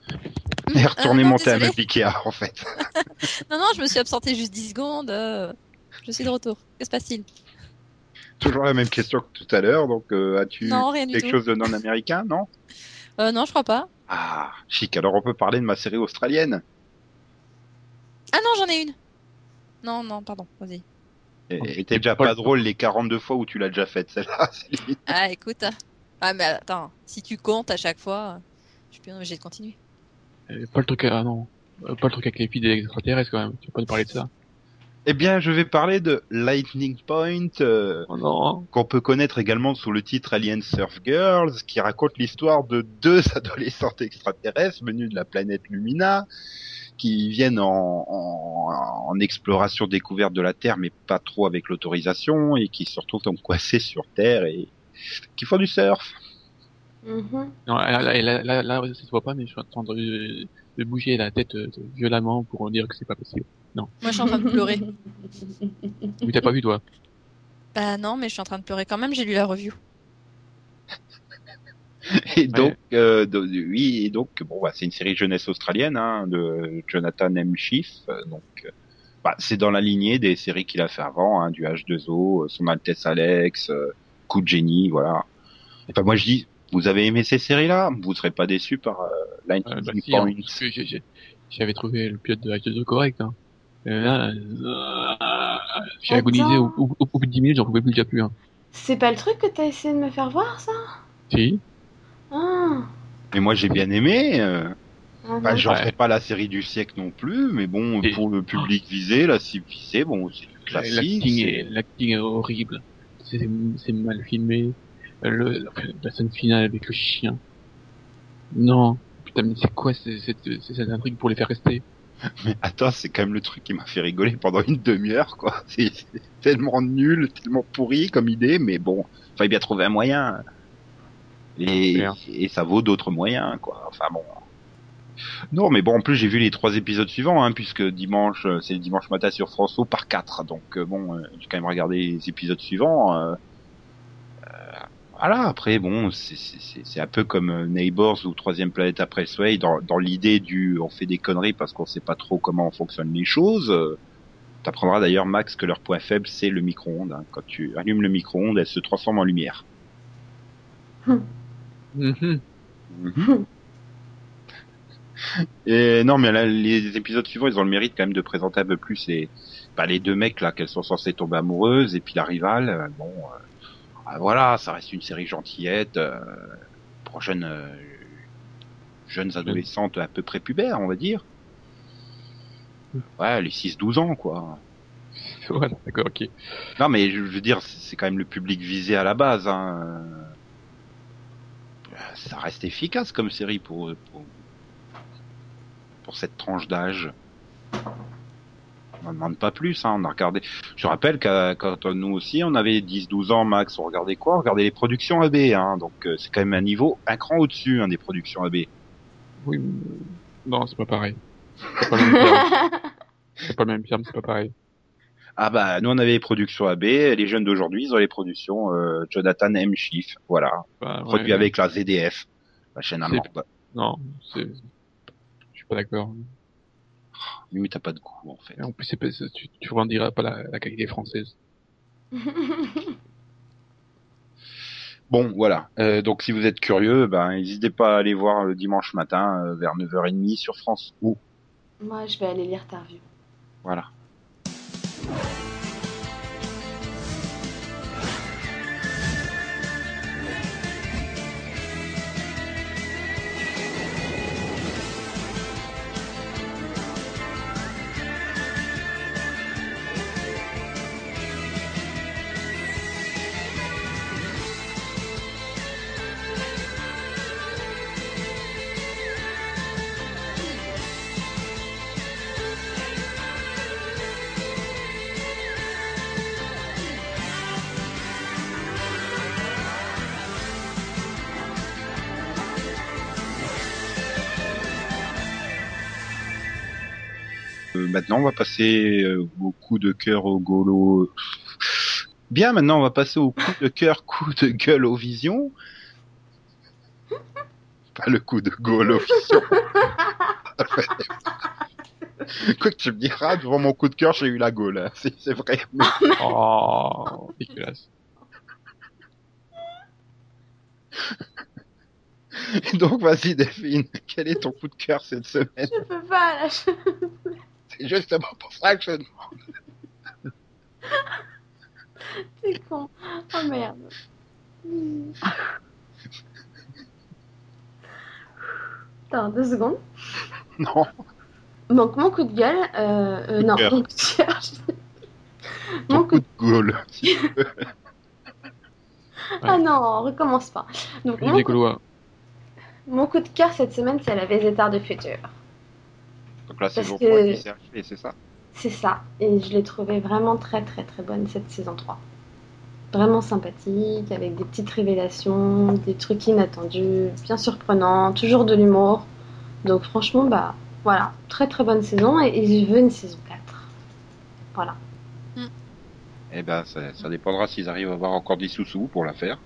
Elle est retournée Ah, non, monter à meuble Ikea, en fait. Non, non, je me suis absentée juste 10 secondes. Je suis de retour. Que se passe-t-il? Toujours la même question que tout à l'heure. Donc, euh, as-tu Non, rien du quelque tout. chose de non américain, non? Euh, non, je crois pas. Ah, chic. Alors, on peut parler de ma série australienne. Ah non, j'en ai une. Non, non, pardon, vas-y. Et était déjà pas drôle les 42 fois où tu l'as déjà faite, celle-là. Ah, écoute. Ah, mais attends, si tu comptes à chaque fois, je suis bien obligé de continuer. Euh, pas le truc, ah non. Euh, Pas le truc avec les filles des extraterrestres quand même. Tu vas pas nous parler de ça? Eh bien, je vais parler de Lightning Point, euh, Oh non. qu'on peut connaître également sous le titre Alien Surf Girls, qui raconte l'histoire de deux adolescentes extraterrestres venues de la planète Lumina, qui viennent en, en, en exploration découverte de la Terre, mais pas trop avec l'autorisation, et qui se retrouvent donc coincées sur Terre et qui font du surf. Mhm. Non, là, là, là, là, là, ça se voit pas, mais je suis en train de, de bouger la tête euh, violemment pour dire que c'est pas possible. Moi, je suis en train de pleurer. Mais t'as pas vu, toi? Bah non, mais je suis en train de pleurer quand même, j'ai lu la review. Et donc, euh, de- oui, et donc, bon, bah, c'est une série jeunesse australienne hein, de Jonathan M. Schiff. euh, Donc, euh, bah, c'est dans la lignée des séries qu'il a fait avant, hein, du H2O, euh, Son Altesse Alex, euh, Coup de génie, voilà. Enfin, moi, je dis, vous avez aimé ces séries-là? Vous serez pas déçus par euh, Lightning euh, bah, si, Point hein, j'avais trouvé le pilote de H2O correct. Hein. Là, euh, j'ai agonisé au, au, au bout de 10 minutes, j'en pouvais plus déjà plus. Hein. C'est pas le truc que t'as essayé de me faire voir ça? Si Ah, Mais moi, j'ai bien aimé. Euh, ah bah, j'en Ouais. ferai pas la série du siècle non plus, mais bon, Et- pour le public visé, la cible visée, bon, c'est du classique. L'acting c'est- est, l'acting est horrible. C'est, c'est mal filmé. Le, la, la scène finale avec le chien. Non. Putain, mais c'est quoi c'est, c'est, c'est cette intrigue pour les faire rester Mais attends, c'est quand même le truc qui m'a fait rigoler pendant une demi-heure, quoi. C'est tellement nul, tellement pourri comme idée, mais bon, fallait bien trouver un moyen. Et, ça vaut d'autres moyens, quoi. Enfin bon. Non, mais bon, en plus j'ai vu les trois épisodes suivants, hein, puisque dimanche, euh, c'est le dimanche matin sur France O par quatre, donc euh, bon, euh, j'ai quand même regardé les épisodes suivants. euh, voilà, après bon, c'est- c'est c'est- c'est un peu comme euh, Neighbors ou Troisième Planète après Soleil, dans, dans l'idée du on fait des conneries parce qu'on sait pas trop comment fonctionnent les choses. euh, T'apprendras d'ailleurs, Max, que leur point faible, c'est le micro-ondes. hein. Quand tu allumes le micro-ondes, elle se transforme en lumière. Mhm. Et non, mais là, les épisodes suivants, ils ont le mérite quand même de présenter un peu plus les, bah, les deux mecs là qu'elles sont censées tomber amoureuses et puis la rivale. euh, bon, euh, ah, voilà, ça reste une série gentillette euh, pour jeunes euh, jeunes adolescentes à peu près pubères, on va dire. Ouais, les 6-12 ans, quoi. voilà, d'accord, ok. Non, mais je, veux dire, c'est quand même le public visé à la base. Hein. Euh, Ça reste efficace comme série pour pour, pour cette tranche d'âge. On n'en demande pas plus. Hein. On a regardé. Je rappelle qu'à quand nous aussi, on avait 10-12 ans max. On regardait quoi? On regardait les productions AB. Hein. Donc euh, c'est quand même un niveau un cran au-dessus hein, des productions AB. Oui, mais- non, c'est pas pareil. C'est pas le même terme, c'est pas le même terme, c'est pas pareil. Ah bah nous on avait les productions AB. Les jeunes d'aujourd'hui, ils ont les productions euh, Jonathan M. Schiff. Voilà, Bah, ouais, produit avec la ZDF, la chaîne allemande. Non, c'est, je suis pas d'accord. Oui, t'as pas de goût en fait. Et en plus, c'est pas, c'est- tu, tu revendiras pas la, la qualité française. Bon, voilà. Euh, donc si vous êtes curieux, ben n'hésitez pas à aller voir le dimanche matin euh, vers 9h30 sur France O. Moi, je vais aller lire ta review. Voilà. Maintenant, on va passer euh, au coup de cœur au golo. Bien, maintenant, on va passer au coup de cœur, coup de gueule au vision. Pas le coup de gueule au vision. Quoi que tu me diras, devant mon coup de cœur, j'ai eu la gaule. hein. C'est c'est vrai. Mais Oh, dégueulasse. Donc, vas-y, Delphine. Quel est ton coup de cœur cette semaine? Je peux pas, là. je- C'est justement pour ça que je demande. C'est con. Oh merde. Attends, deux secondes. Non. Donc, mon coup de gueule. Euh, euh, non, mon coup de cœur. Ton Mon coup de gueule. Ah non, on recommence pas. Donc, mon coup, mon coup de cœur cette semaine, c'est la Vézétar de Futur. Donc la saison que- 3 qui s'est achevée, c'est ça? C'est ça. Et je l'ai trouvée vraiment très, très, très bonne cette saison 3. Vraiment sympathique, avec des petites révélations, des trucs inattendus, bien surprenants, toujours de l'humour. Donc, franchement, bah voilà, très, très bonne saison. Et, et je veux une saison 4. Voilà. Eh ben, ça, ça dépendra s'ils arrivent à avoir encore des sous-sous pour la faire.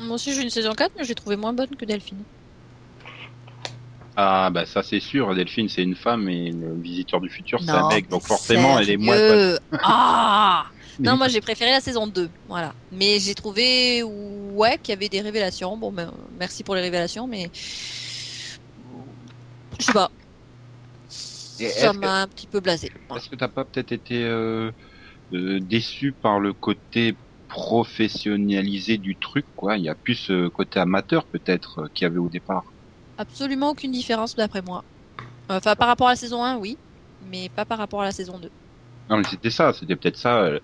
Moi aussi, j'ai une saison 4, mais je l'ai trouvée moins bonne que Delphine. Ah, bah ça c'est sûr, Delphine c'est une femme et le visiteur du futur c'est un mec, donc forcément elle est moins Ah Non, moi j'ai préféré la saison 2, voilà. Mais j'ai trouvé, ouais, qu'il y avait des révélations. Bon, ben, merci pour les révélations, mais. Je sais pas. Ça que- m'a un petit peu blasé. Voilà. Est-ce que t'as pas peut-être été euh, euh, déçu par le côté professionnalisé du truc, quoi? Il y a plus ce côté amateur peut-être euh, qu'il y avait au départ. Absolument aucune différence d'après moi. Enfin, par rapport à la saison 1, oui, mais pas par rapport à la saison 2. Non mais c'était ça, c'était peut-être ça. euh,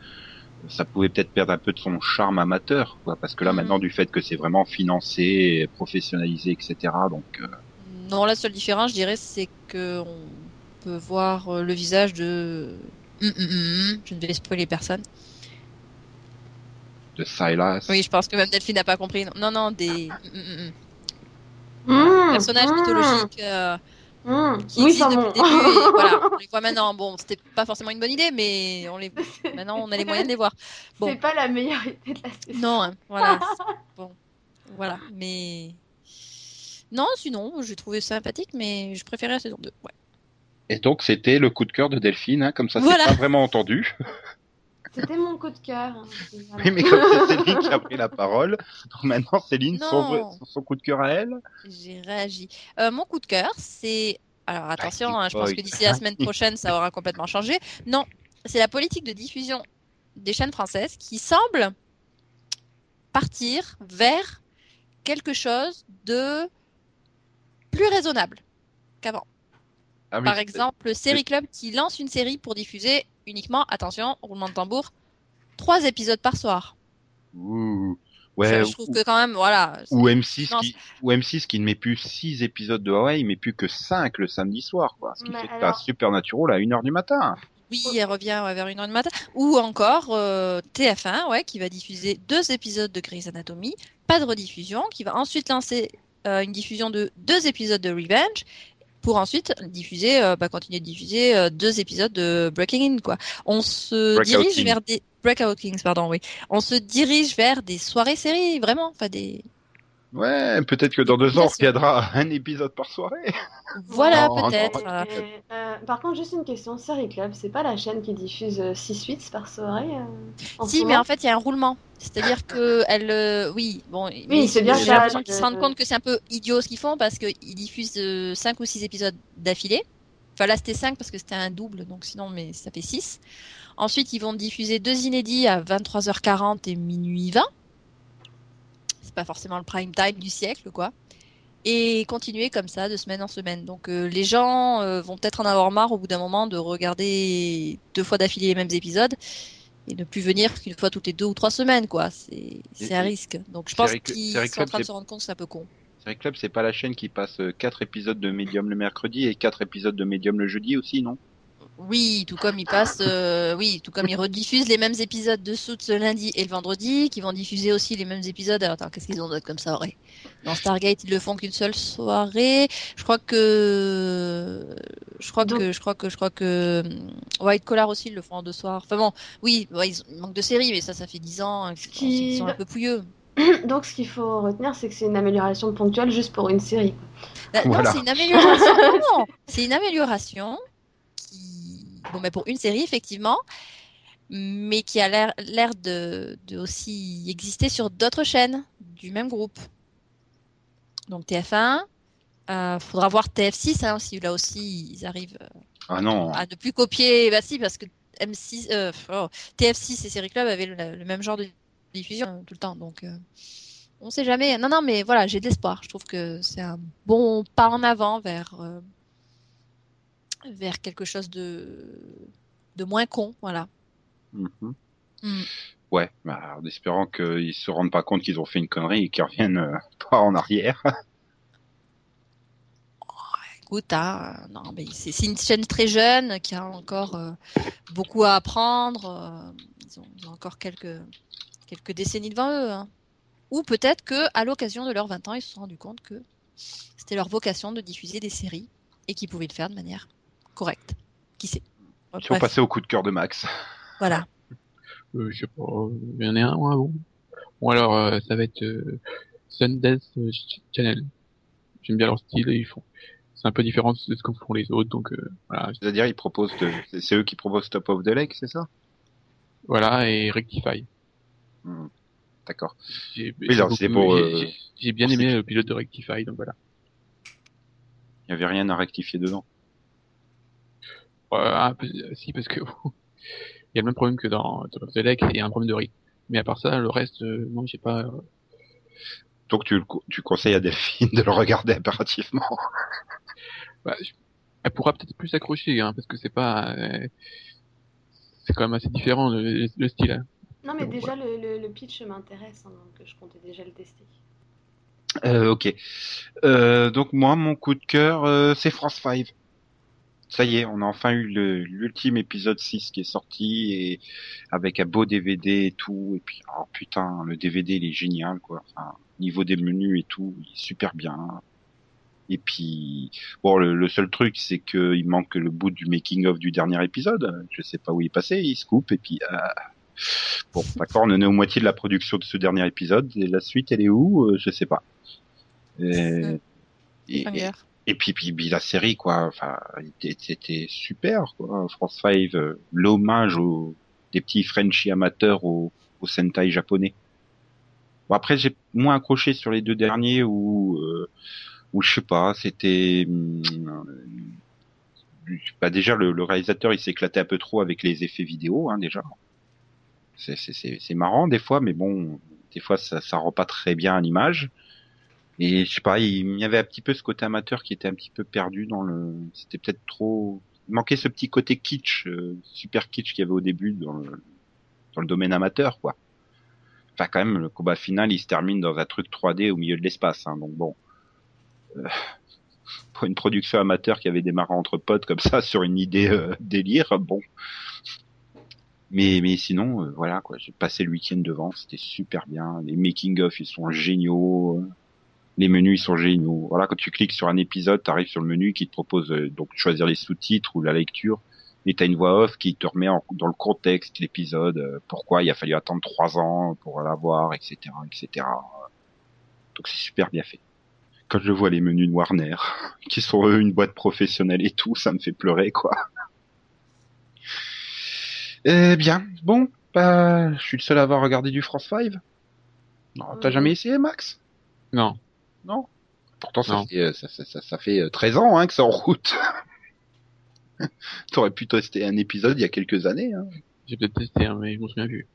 ça pouvait peut-être perdre un peu de son charme amateur, quoi, parce que là Mhm. maintenant du fait que c'est vraiment financé, professionnalisé, etc. Donc euh, Non, la seule différence, je dirais, c'est que on peut voir euh, le visage de. Hum, hum, hum, Je ne vais spoiler personne. de Silas. Oui, je pense que même Delphine n'a pas compris. Non, non, des hum. Mmh, personnages mmh, mythologiques euh, mmh. qui Oui, existent ça depuis bon. le début. et voilà, on les voit maintenant. Bon, c'était pas forcément une bonne idée, mais on les maintenant on a les moyens de les voir. Bon. C'est pas la meilleure idée de la saison. Non, hein, voilà. bon, voilà, mais non, sinon, j'ai trouvé sympathique, mais je préférais la saison 2. Ouais. Et donc c'était le coup de cœur de Delphine, hein, comme ça Voilà. c'est pas vraiment entendu. C'était mon coup de cœur. hein. Oui, mais comme c'est Céline qui a pris la parole, donc maintenant Céline, son, coup de cœur à elle. J'ai réagi. Euh, mon coup de cœur, c'est. Alors attention, hein, je pense que d'ici la semaine prochaine, ça aura complètement changé. Non, c'est la politique de diffusion des chaînes françaises qui semble partir vers quelque chose de plus raisonnable qu'avant. Ah Par exemple, Série Club qui lance une série pour diffuser uniquement, attention, roulement de tambour, trois épisodes par soir. Ouh. Ouais, je trouve ou, que quand même, voilà. ou M6 Non, qui, ou M6 qui ne met plus 6 épisodes de Hawaii, mais plus que 5 le samedi soir, quoi. Ce qui Mais fait que alors- t'as Supernatural à 1h du matin. Oui, elle revient ouais, vers une heure du matin. Ou encore euh, TF1, ouais, qui va diffuser deux épisodes de Grey's Anatomy, pas de rediffusion, qui va ensuite lancer euh, une diffusion de deux épisodes de Revenge, pour ensuite diffuser, euh, bah, continuer de diffuser euh, deux épisodes de Breaking In, quoi. On se Breakout dirige vers des Breakout Kings, pardon, oui. On se dirige vers des soirées séries, vraiment, enfin des. Ouais, peut-être que dans deux ans, on reviendra un épisode par soirée. Voilà, peut-être. euh, euh, par contre, juste une question. Série Club, c'est pas la chaîne qui diffuse 6 suites par soirée euh, Si, mais en fait, il y a un roulement. C'est-à-dire que elle, euh, oui, bon, Oui, c'est bien J'ai l'impression qu'ils se rendent compte que c'est un peu idiot ce qu'ils font parce qu'ils diffusent 5 ou 6 épisodes d'affilée. Enfin, là, c'était 5 parce que c'était un double, donc sinon, mais ça fait 6. Ensuite, ils vont diffuser deux inédits à 23h40 et minuit 20. Pas forcément le prime time du siècle, quoi. Et continuer comme ça de semaine en semaine. Donc, euh, les gens euh, vont peut-être en avoir marre au bout d'un moment de regarder deux fois d'affilée les mêmes épisodes et ne plus venir qu'une fois toutes les deux ou trois semaines, quoi. C'est c'est un risque. Donc, je pense qu'ils sont en train de se rendre compte que c'est un peu con. Série Club, c'est pas la chaîne qui passe 4 épisodes de Medium le mercredi et 4 épisodes de Medium le jeudi aussi, non? Oui, tout comme ils passent, euh, oui, tout comme ils rediffusent les mêmes épisodes de Suits le lundi et le vendredi, qui vont diffuser aussi les mêmes épisodes. Alors, attends, qu'est-ce qu'ils ont d'autre comme ça, ouais. Dans Stargate, ils le font qu'une seule soirée. Je crois que, je crois Donc- que, je crois que, je crois que hum, White Collar aussi, ils le font en deux soirs. Enfin bon, oui, ouais, ils, ils manquent de séries, mais ça, ça fait dix ans hein, qu'ils qui- sont un peu pouilleux. Donc, ce qu'il faut retenir, c'est que c'est une amélioration ponctuelle juste pour une série. Bah, Voilà. Non, c'est une amélioration. c'est une amélioration bon, mais pour une série effectivement, mais qui a l'air de, de aussi exister sur d'autres chaînes du même groupe. Donc TF1, euh, faudra voir TF6 hein, si là aussi ils arrivent euh, Ah non. à ne plus copier. Bah si, parce que M6, euh, oh, TF6 et Série Club avaient le, le même genre de diffusion euh, tout le temps, donc. euh, on sait jamais. Non, non, mais voilà, j'ai de l'espoir. Je trouve que c'est un bon pas en avant vers vers quelque chose de de moins con, voilà. Mhm. Mm. Ouais, bah, en espérant qu'ils se rendent pas compte qu'ils ont fait une connerie et qu'ils reviennent euh, pas en arrière. Écoute, hein, euh, non, mais c'est c'est une chaîne très jeune qui a encore euh, beaucoup à apprendre. euh, ils, ont, ils ont encore quelques quelques décennies devant eux. hein. Ou peut-être que à l'occasion de leurs 20 ans, ils se sont rendus compte que c'était leur vocation de diffuser des séries et qu'ils pouvaient le faire de manière correcte. Qui sait? Ils sont Bref, passés au coup de cœur de Max. Voilà. Euh, je sais pas, il y en a un, ouais, bon. Bon alors, euh, ça va être euh, Sundance euh, Ch- Channel. J'aime bien leur style et ils font. C'est un peu différent de ce que font les autres, donc euh, voilà, C'est-à-dire, ils proposent de... c'est- eux qui proposent Top of the Lake, c'est ça? Voilà et Rectify. Hmm. D'accord. J'ai Oui, j'ai alors, c'est beaucoup- pour, j'ai- euh, j'ai- j'ai bien aimé le pilote de Rectify, donc voilà. Il y avait rien à rectifier dedans. Ouais, un peu- si parce que il y a le même problème que dans Top of the Lake, il y a un problème de rythme. Mais à part ça, le reste, euh, non, j'ai pas. Donc tu, le co- tu conseilles à Delphine de le regarder impérativement. Bah, je- elle pourra peut-être plus s'accrocher, hein, parce que c'est pas. euh, c'est quand même assez différent le, le- le style. hein. Non, mais déjà, le, le- le pitch m'intéresse, hein, donc je comptais déjà le tester. Euh, ok. Euh, donc moi, mon coup de cœur, euh, c'est France 5. Ça y est, on a enfin eu l'ultime épisode 6 qui est sorti et avec un beau DVD et tout. Et puis, oh putain, le DVD il est génial quoi. Enfin, niveau des menus et tout, il est super bien. Et puis, bon, le, le seul truc, c'est que il manque le bout du making of du dernier épisode. Je sais pas où il est passé. Il se coupe et puis. euh, Bon, d'accord, on en est au moitié de la production de ce dernier épisode. Et la suite, elle est où? Euh, Je sais pas. Et. Et puis, puis, puis la série, quoi. Enfin, était- c'était super, quoi. France 5, euh, l'hommage aux des petits Frenchies amateurs au, au Sentai japonais. Bon, après, j'ai moins accroché sur les deux derniers où, euh, où je sais pas, c'était, euh, bah déjà le, le réalisateur il s'éclatait un peu trop avec les effets vidéo, hein, déjà. C'est marrant des fois, mais bon, des fois ça, ça rend pas très bien à l'image. Et je sais pas, il y avait un petit peu ce côté amateur qui était un petit peu perdu dans le, c'était peut-être trop, il manquait ce petit côté kitsch, euh, super kitsch qu'il y avait au début dans le, dans le domaine amateur, quoi. Enfin, quand même, le combat final, il se termine dans un truc 3D au milieu de l'espace, hein, donc bon. Euh, pour une production amateur qui avait démarré entre potes comme ça sur une idée euh, délire, bon. Mais, mais sinon, euh, voilà, quoi. J'ai passé le week-end devant, c'était super bien. Les making-of, ils sont géniaux. euh, Les menus, ils sont géniaux. Voilà, quand tu cliques sur un épisode, tu arrives sur le menu qui te propose euh, donc de choisir les sous-titres ou la lecture. Et t'as une voix off qui te remet en- dans le contexte l'épisode, euh, pourquoi il a fallu attendre trois ans pour l'avoir, etc., etc. Donc c'est super bien fait. Quand je vois les menus de Warner, qui sont eux une boîte professionnelle et tout, ça me fait pleurer, quoi. Eh bien, bon, bah, je suis le seul à avoir regardé du France 5. Non, t'as Mhm. jamais essayé, Max? Non. Non. Pourtant, ça Non. fait, euh, ça, ça, ça, ça fait euh, 13 ans hein, que c'est en route. T'aurais pu tester un épisode il y a quelques années. Hein. J'ai peut-être testé, hein, mais je m'en souviens plus.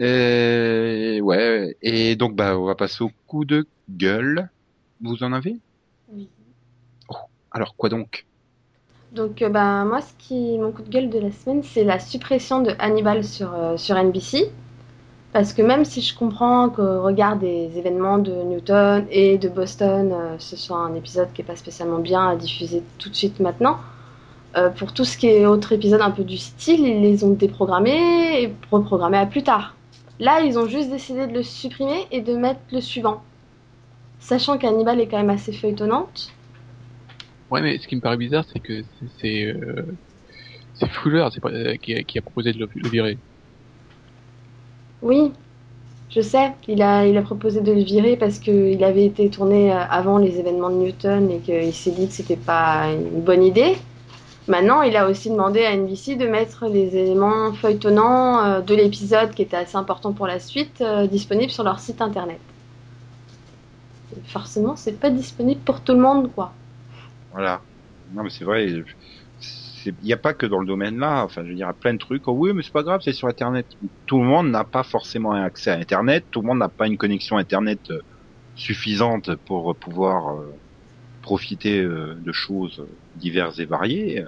Euh, ouais, et donc bah on va passer au coup de gueule. Vous en avez? Oui. Alors quoi donc? Donc, euh, ben, moi, ce qui, mon coup de gueule de la semaine, c'est la suppression de Hannibal sur, euh, sur NBC. Parce que même si je comprends qu'au regard des événements de Newton et de Boston, euh, ce soit un épisode qui n'est pas spécialement bien à diffuser tout de suite maintenant, euh, pour tout ce qui est autre épisode un peu du style, ils les ont déprogrammés et reprogrammés à plus tard. Là, ils ont juste décidé de le supprimer et de mettre le suivant. Sachant qu'Hannibal est quand même assez feuilletonnante. Ouais, mais ce qui me paraît bizarre, c'est que c'est euh, Fuller euh, qui, a, proposé de le virer. Oui, je sais, il a, il a proposé de le virer parce qu'il avait été tourné euh, avant les événements de Newton et qu'il s'est dit que c'était pas une bonne idée. Maintenant, il a aussi demandé à NBC de mettre les éléments feuilletonnants euh, de l'épisode qui était assez important pour la suite euh, disponibles sur leur site internet. Et forcément, c'est pas disponible pour tout le monde, quoi. Voilà. Non, mais c'est vrai. Il n'y a pas que dans le domaine là. Enfin, je veux dire, plein de trucs. Oh, oui, mais c'est pas grave, c'est sur Internet. Tout le monde n'a pas forcément un accès à Internet. Tout le monde n'a pas une connexion Internet euh, suffisante pour pouvoir euh, profiter euh, de choses diverses et variées.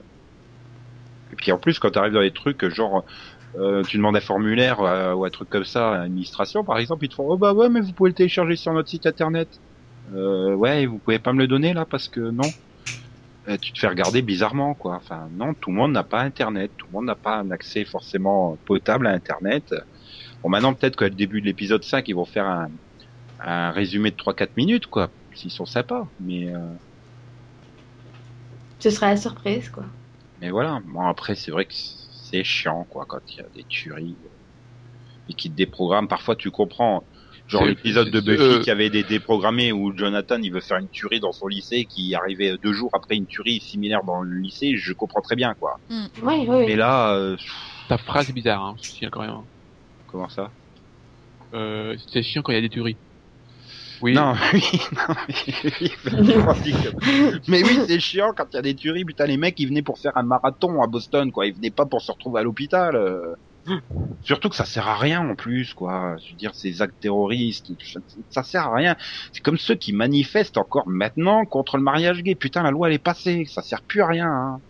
Et puis en plus, quand tu arrives dans des trucs genre, euh, tu demandes un formulaire euh, ou un truc comme ça à l'administration, par exemple, ils te font oh bah ouais, mais vous pouvez le télécharger sur notre site internet. Euh, ouais, vous pouvez pas me le donner là parce que non. Euh, tu te fais regarder bizarrement quoi. Enfin non, tout le monde n'a pas internet, tout le monde n'a pas un accès forcément potable à internet. Bon maintenant peut-être qu'au début de l'épisode 5 ils vont faire un, un résumé de 3-4 minutes quoi, s'ils sont sympas. Mais euh, Ce serait la surprise, quoi. mais voilà. Bon après c'est vrai que c'est chiant quoi quand il y a des tueries et qui te déprogramment. Parfois tu comprends. Genre C'est- l'épisode de c'est- Buffy euh, qui avait des déprogrammés où Jonathan il veut faire une tuerie dans son lycée qui arrivait deux jours après une tuerie similaire dans le lycée, je comprends très bien quoi. Oui, oui, oui. Mais là, euh, Ta phrase est bizarre, hein, je tiens quand même. comment ça? Euh, c'est chiant quand il y a des tueries. Oui. Non, oui, non, mais oui, mais c'est chiant quand il y a des tueries. Putain, les mecs, ils venaient pour faire un marathon à Boston, quoi. Ils venaient pas pour se retrouver à l'hôpital. Surtout que ça sert à rien en plus, quoi. Je veux dire, ces actes terroristes, ça, sert à rien. C'est comme ceux qui manifestent encore maintenant contre le mariage gay. Putain, la loi elle est passée, ça sert plus à rien. Hein.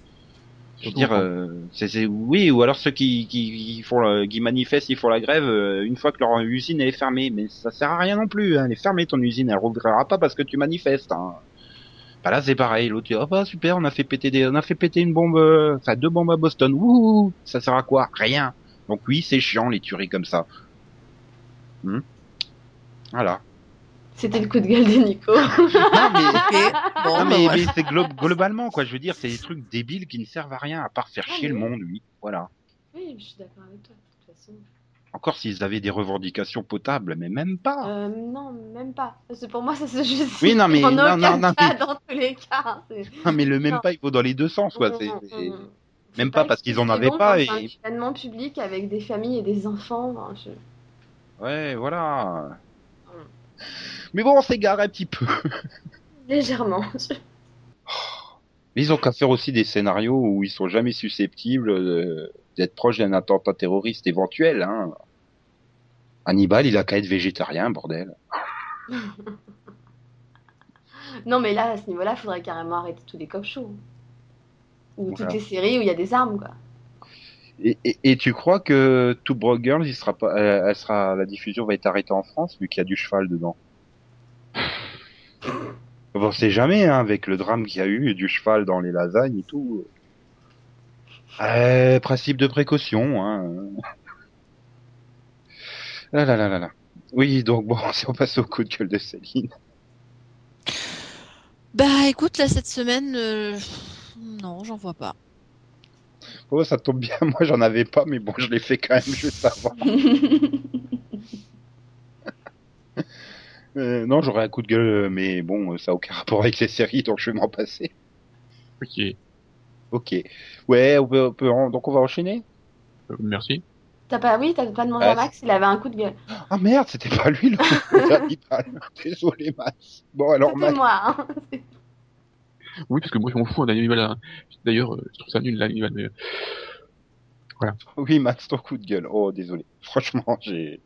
Je veux dire, euh, c'est, c'est- oui, ou alors ceux qui, qui, qui font, qui manifestent, ils font la grève euh, une fois que leur usine elle est fermée, mais ça sert à rien non plus. Hein. Elle est fermée ton usine, elle rouvrira pas parce que tu manifestes. Hein. Bah là c'est pareil, l'autre dit oh bah super, on a fait péter des, on a fait péter une bombe, euh, enfin deux bombes à Boston. Ouh, ça sert à quoi? Rien. Donc oui, c'est chiant les tueries comme ça. Hmm. Voilà. C'était le coup de gueule de Nico. Non mais Ok. Bon, Non, bah, mais, ouais. mais c'est glo- globalement quoi. Je veux dire, c'est des trucs débiles qui ne servent à rien à part faire Ah, chier le monde, oui. Voilà. oui, je suis d'accord avec toi, de toute façon. Encore s'ils avaient des revendications potables, mais même pas. Euh, non, même pas. Parce que pour moi, ça se justifie. Oui, non, mais- non, non, non, cas, mais- dans tous les cas. Non, mais le même Non. pas, il faut dans les deux sens, quoi. C'est, Mm, mm, mm. Même pas parce qu'ils en avaient bon pas et- un événement public avec des familles et des enfants. je- Ouais, voilà. Mm. Mais bon, on s'égare un petit peu. Légèrement. Je- Mais ils ont qu'à faire aussi des scénarios où ils sont jamais susceptibles euh, d'être proches d'un attentat terroriste éventuel, hein. Hannibal, il a qu'à être végétarien, bordel. Non, mais là, à ce niveau-là, il faudrait carrément arrêter tous les cop shows. Ou toutes Voilà. les séries où il y a des armes, quoi. Et, et, et tu crois que Two Broke Girls, il sera pas, elle, elle sera, la diffusion va être arrêtée en France vu qu'il y a du cheval dedans? Bon, on sait jamais, hein, avec le drame qu'il y a eu, du cheval dans les lasagnes et tout. Euh, principe de précaution, hein. Là, là, là, là, là. Oui, donc bon, si on passe au coup de gueule de Céline. Bah écoute, là cette semaine, euh, non, j'en vois pas. Oh, ça tombe bien, moi j'en avais pas, mais bon, je l'ai fait quand même juste avant. Euh, non, j'aurais un coup de gueule, mais bon, ça a aucun rapport avec les séries, donc je vais m'en passer. Ok. Ok. Ouais, on peut, on peut en- donc on va enchaîner? Euh, merci. T'as pas, oui, t'as pas demandé Ah, à Max, il avait un coup de gueule. Ah merde, c'était pas lui le. Désolé, Max. Bon, alors Max. moi, hein. Oui, parce que moi je m'en fous d'un animal. D'ailleurs, euh, je trouve ça nul l'animal. Mais... Oui, Max, ton coup de gueule. Oh, désolé. Franchement, j'ai.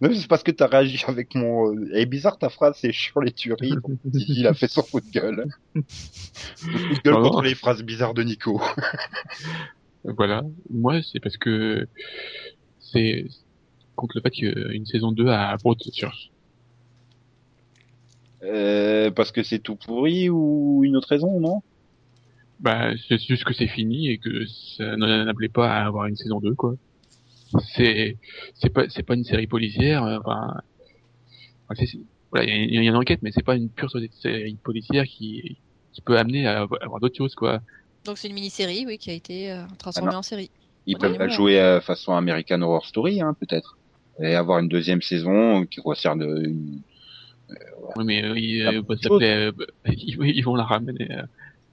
Non, mais c'est parce que t'as réagi avec mon. Elle est bizarre ta phrase, c'est chiant les tueries. Donc, il a fait son coup de gueule. Le coup de gueule contre les phrases bizarres de Nico. Voilà. Moi, c'est parce que c'est contre le fait qu'il y a une saison 2 à Broadchurch. Euh, parce que c'est tout pourri ou une autre raison, non? Bah, c'est juste que c'est fini et que ça n'appelait pas à avoir une saison 2, quoi. C'est, c'est pas, c'est pas une série policière, euh, enfin, c'est- voilà, il y, a- il y a une enquête, mais c'est pas une pure série policière qui, qui peut amener à avoir d'autres choses, quoi. Donc c'est une mini-série, oui, qui a été euh, transformée Ah en série. Ils peuvent la jouer à façon American Horror Story, hein, peut-être. Et avoir une deuxième saison qui concerne une... Oui, mais euh, ils, Ah, euh, chose. ça s'appelait, euh, bah, ils, ils vont la ramener, euh,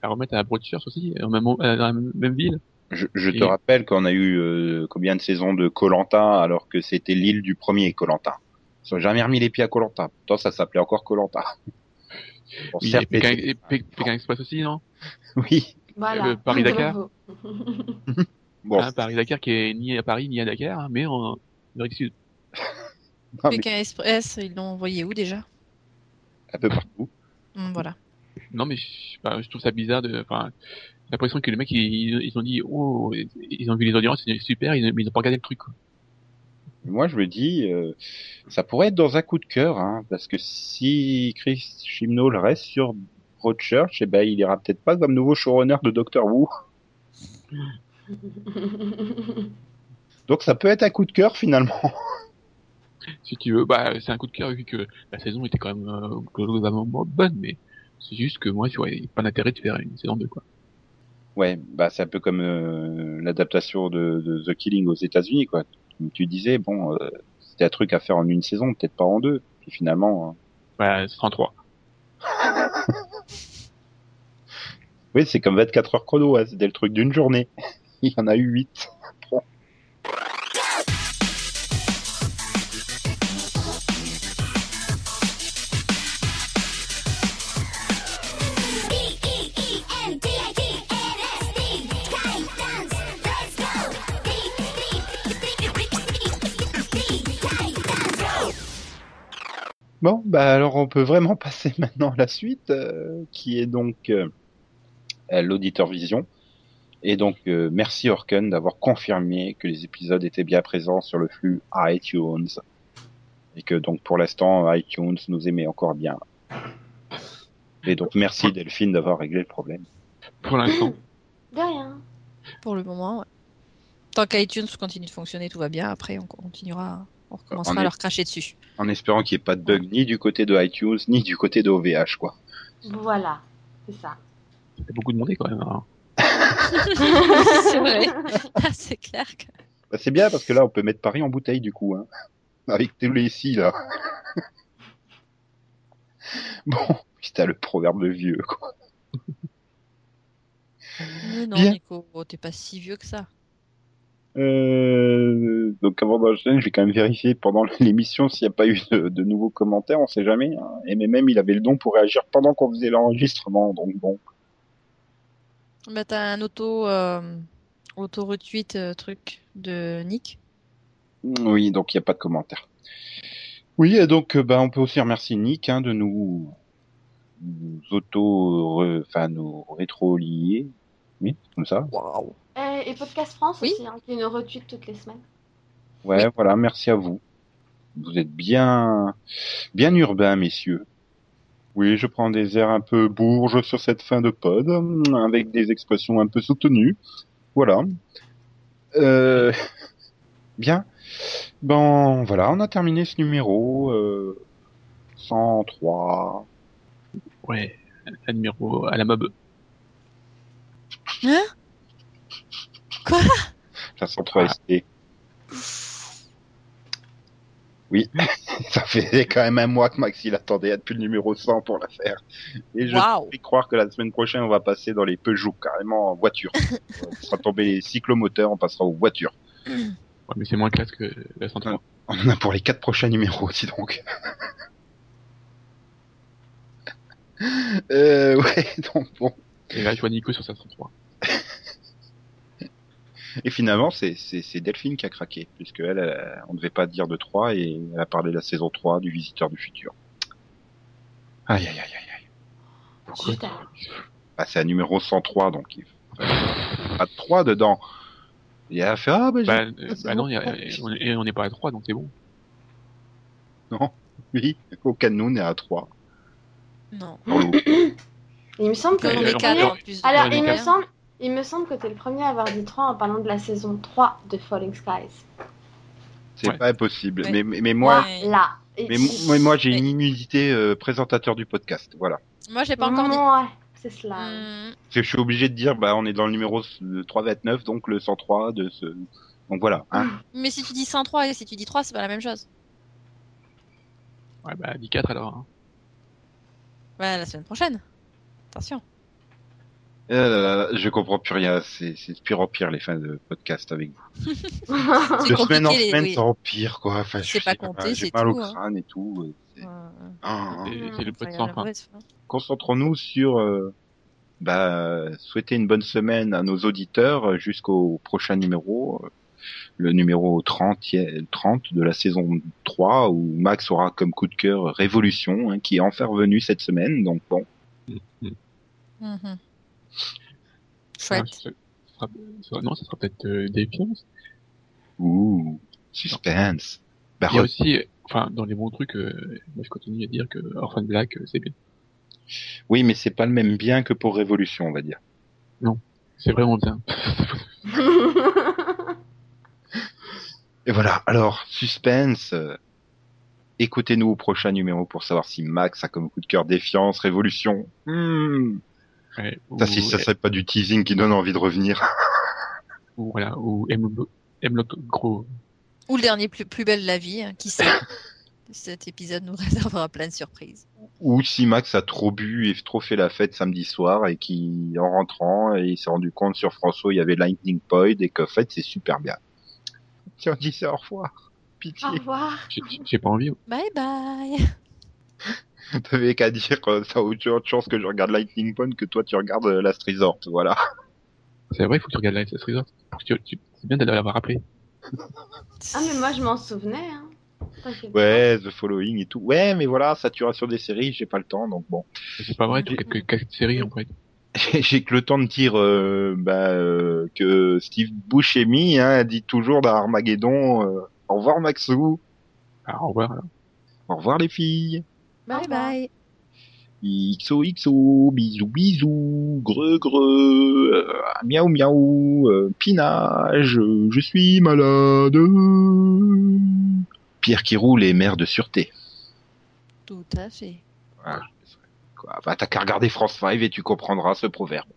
la remettre à Broadchurch aussi, au même, euh, dans la même ville. Je, je te rappelle qu'on a eu euh, combien de saisons de Colanta alors que c'était l'île du premier Colanta. Ils ont jamais remis les pieds à Colanta. Pourtant, ça s'appelait encore Colanta. Bon, Oui, et Pékin, et Express aussi, non? Oui. Voilà. Paris-Dakar. Bon, Hein, Paris-Dakar qui est ni à Paris ni à Dakar, hein, mais en Amérique du Sud. Pékin Express, ils l'ont envoyé où déjà? Un peu partout. Hum, Voilà. Non, mais je, je trouve ça bizarre de, enfin, j'ai l'impression que les mecs, ils, ils ont dit, oh, ils ont vu les audiences, c'est super, ils, mais ils ont pas regardé le truc, quoi. Moi, je me dis, euh, ça pourrait être dans un coup de cœur, hein, parce que si Chris Chibnall reste sur Broadchurch, eh ben, il ira peut-être pas comme nouveau showrunner de Doctor Who. Donc, ça peut être un coup de cœur finalement. Si tu veux, bah, c'est un coup de cœur vu que la saison était quand même, euh, globalement bonne, mais c'est juste que moi, tu n'y a pas d'intérêt de faire une saison 2, quoi. Ouais, bah c'est un peu comme euh, l'adaptation de, de The Killing aux États-Unis, quoi. Comme tu disais, bon, euh, c'était un truc à faire en une saison, peut-être pas en deux. Puis finalement, euh, Bah, 103. oui, c'est comme 24 heures chrono, hein, c'était le truc d'une journée. Il y en a eu 8. Bon, bah alors on peut vraiment passer maintenant à la suite, euh, qui est donc euh, à l'auditeur vision. Et donc euh, merci Orken d'avoir confirmé que les épisodes étaient bien présents sur le flux iTunes. Et que donc pour l'instant iTunes nous aimait encore bien. Et donc merci Delphine d'avoir réglé le problème. Pour l'instant. De rien. Pour le moment, ouais. Tant qu'iTunes continue de fonctionner, tout va bien. Après, on continuera, on recommencera à leur cracher dessus. En espérant qu'il n'y ait pas de bug ni du côté de iTunes ni du côté de OVH quoi. Voilà. C'est ça. A beaucoup demandé, quand même, hein. c'est vrai. Ah, c'est clair que. Bah, c'est bien parce que là on peut mettre Paris en bouteille du coup, hein. Avec tous les si là. bon, putain le proverbe de vieux quoi. Mais non, Bien. Nico, t'es pas si vieux que ça. Euh, donc avant d'enchaîner, je vais quand même vérifier pendant l'émission s'il n'y a pas eu de, de nouveaux commentaires, on sait jamais. hein. Et mais même il avait le don pour réagir pendant qu'on faisait l'enregistrement, donc bon. Bah, t'as un auto, euh, auto retweet euh, truc de Nick. Oui, donc il n'y a pas de commentaires. Oui, et donc bah, on peut aussi remercier Nick hein, de nous, nous auto, enfin nous rétro-lier. Oui, comme ça. Waouh. Euh, et Podcast France Oui. aussi, hein, qui nous retweet toutes les semaines. Ouais, voilà, merci à vous. Vous êtes bien, bien urbain, messieurs. Oui, je prends des airs un peu bourges sur cette fin de pod, avec des expressions un peu soutenues. Voilà. Euh, bien. Bon, voilà, on a terminé ce numéro euh, 103. Ouais, un numéro à la mob. Hein? Quoi? Enfin, 103 ST. Oui, ça fait quand même un mois que Maxi l'attendait depuis le numéro 100 pour la faire. Et je vais croire que la semaine prochaine, on va passer dans les Peugeot, carrément en voiture. on sera tombé les cyclomoteurs, on passera aux voitures. Ouais, mais c'est moins classe que la 103. On en a pour les quatre prochains numéros aussi donc. euh, ouais, donc bon. Et là, je vois Nico sur sa 103. Et finalement, c'est, c'est, c'est Delphine qui a craqué, puisque elle, elle, on ne devait pas dire de 3 et elle a parlé de la saison 3 du Visiteur du Futur. Aïe, aïe, aïe, aïe, aïe. Pourquoi. Bah, c'est un numéro 103, donc il pas de 3 dedans. Et elle a fait, ah, bah, j'ai- Bah, euh, bah non, il y a- on est- on n'est pas à 3, donc c'est bon. non, oui, aucun de nous n'est à 3. Non. Il me semble que alors, cadres, premier... en plus. Alors, il me, semble... il me semble que t'es le premier à avoir dit 3 en parlant de la saison 3 de Falling Skies. C'est Ouais. pas impossible. Ouais. Mais, mais, mais moi. Là. Mais mo- moi, moi, j'ai Mais- une immunité euh, présentateur du podcast. Voilà. Moi, je l'ai pas encore dit. Ouais, c'est cela. Que je suis obligé de dire, bah, on est dans le numéro s- le 329, donc le 103 de ce. Donc voilà. Hein. Mais si tu dis 103 et si tu dis 3, c'est pas la même chose. Ouais, bah, 10-4 alors. Hein. Ouais, la semaine prochaine. Attention. Euh, là, je comprends plus rien. C'est c'est de pire en pire les fins de podcast avec vous. C'est De semaine en semaine, oui. ça empire quoi. Enfin, je C'est pas compté, J'ai c'est mal au tout, hein. crâne et tout. c'est- Ouais, Ah. C'est- c'est le pot de fin. Concentrons-nous sur euh, bah, souhaiter une bonne semaine à nos auditeurs euh, jusqu'au prochain numéro, euh, le numéro 30, 30 de la saison 3, où Max aura comme coup de cœur Révolution, hein, qui est enfin revenu cette semaine. Donc bon, Mhm. Chouette. Ah, sera- ce sera- non, ça sera peut-être euh, Défiance. ouh, suspense. Bah, Il y a re- aussi, enfin, dans les bons trucs, euh, moi je continue à dire que Orphan Black, euh, c'est bien. Oui, mais c'est pas le même bien que pour Révolution, on va dire. C'est vraiment bien. Et voilà. Alors, suspense. euh, Écoutez-nous au prochain numéro pour savoir si Max a comme coup de cœur Défiance, Révolution. Hmm. Ouais, Ça, ou, si ça serait pas du teasing qui donne envie de revenir. ou voilà, ou Hemlock Gros. Ou le dernier plus, plus belle de la vie, hein, qui sait. Cet épisode nous réservera plein de surprises. Ou si Max a trop bu et trop fait la fête samedi soir et qui, en rentrant, et il s'est rendu compte sur François, il y avait Lightning Point et qu'en fait, c'est super bien. Tiens, dis ça au revoir. Pitié. Au revoir. J'ai pas envie. Bye bye. T'avais qu'à dire, euh, ça a autre chance que je regarde Lightning Point que toi tu regardes euh, Last Resort. Voilà. C'est vrai, il faut que tu regardes Light Resort. Tu- tu- C'est bien d'aller l'avoir rappelé. Ah, mais moi, je m'en souvenais. Hein. Ouais, The Following et tout. Ouais, mais voilà, saturation des séries, j'ai pas le temps, donc bon. C'est pas vrai, tu as quelques, quelques séries en fait. j'ai que le temps de dire euh, bah, euh, que Steve Buscemi hein, dit toujours dans Armageddon euh, au revoir Maxou, Ah, au revoir. alors. au revoir les filles, Bye bye. XOXO, bisous bisous, greux greux, euh, miaou miaou, euh, pinage, euh, je suis malade. Pierre qui roule et maire de sûreté. Tout à fait. Voilà. Quoi, bah, t'as qu'à regarder France 5 et tu comprendras ce proverbe.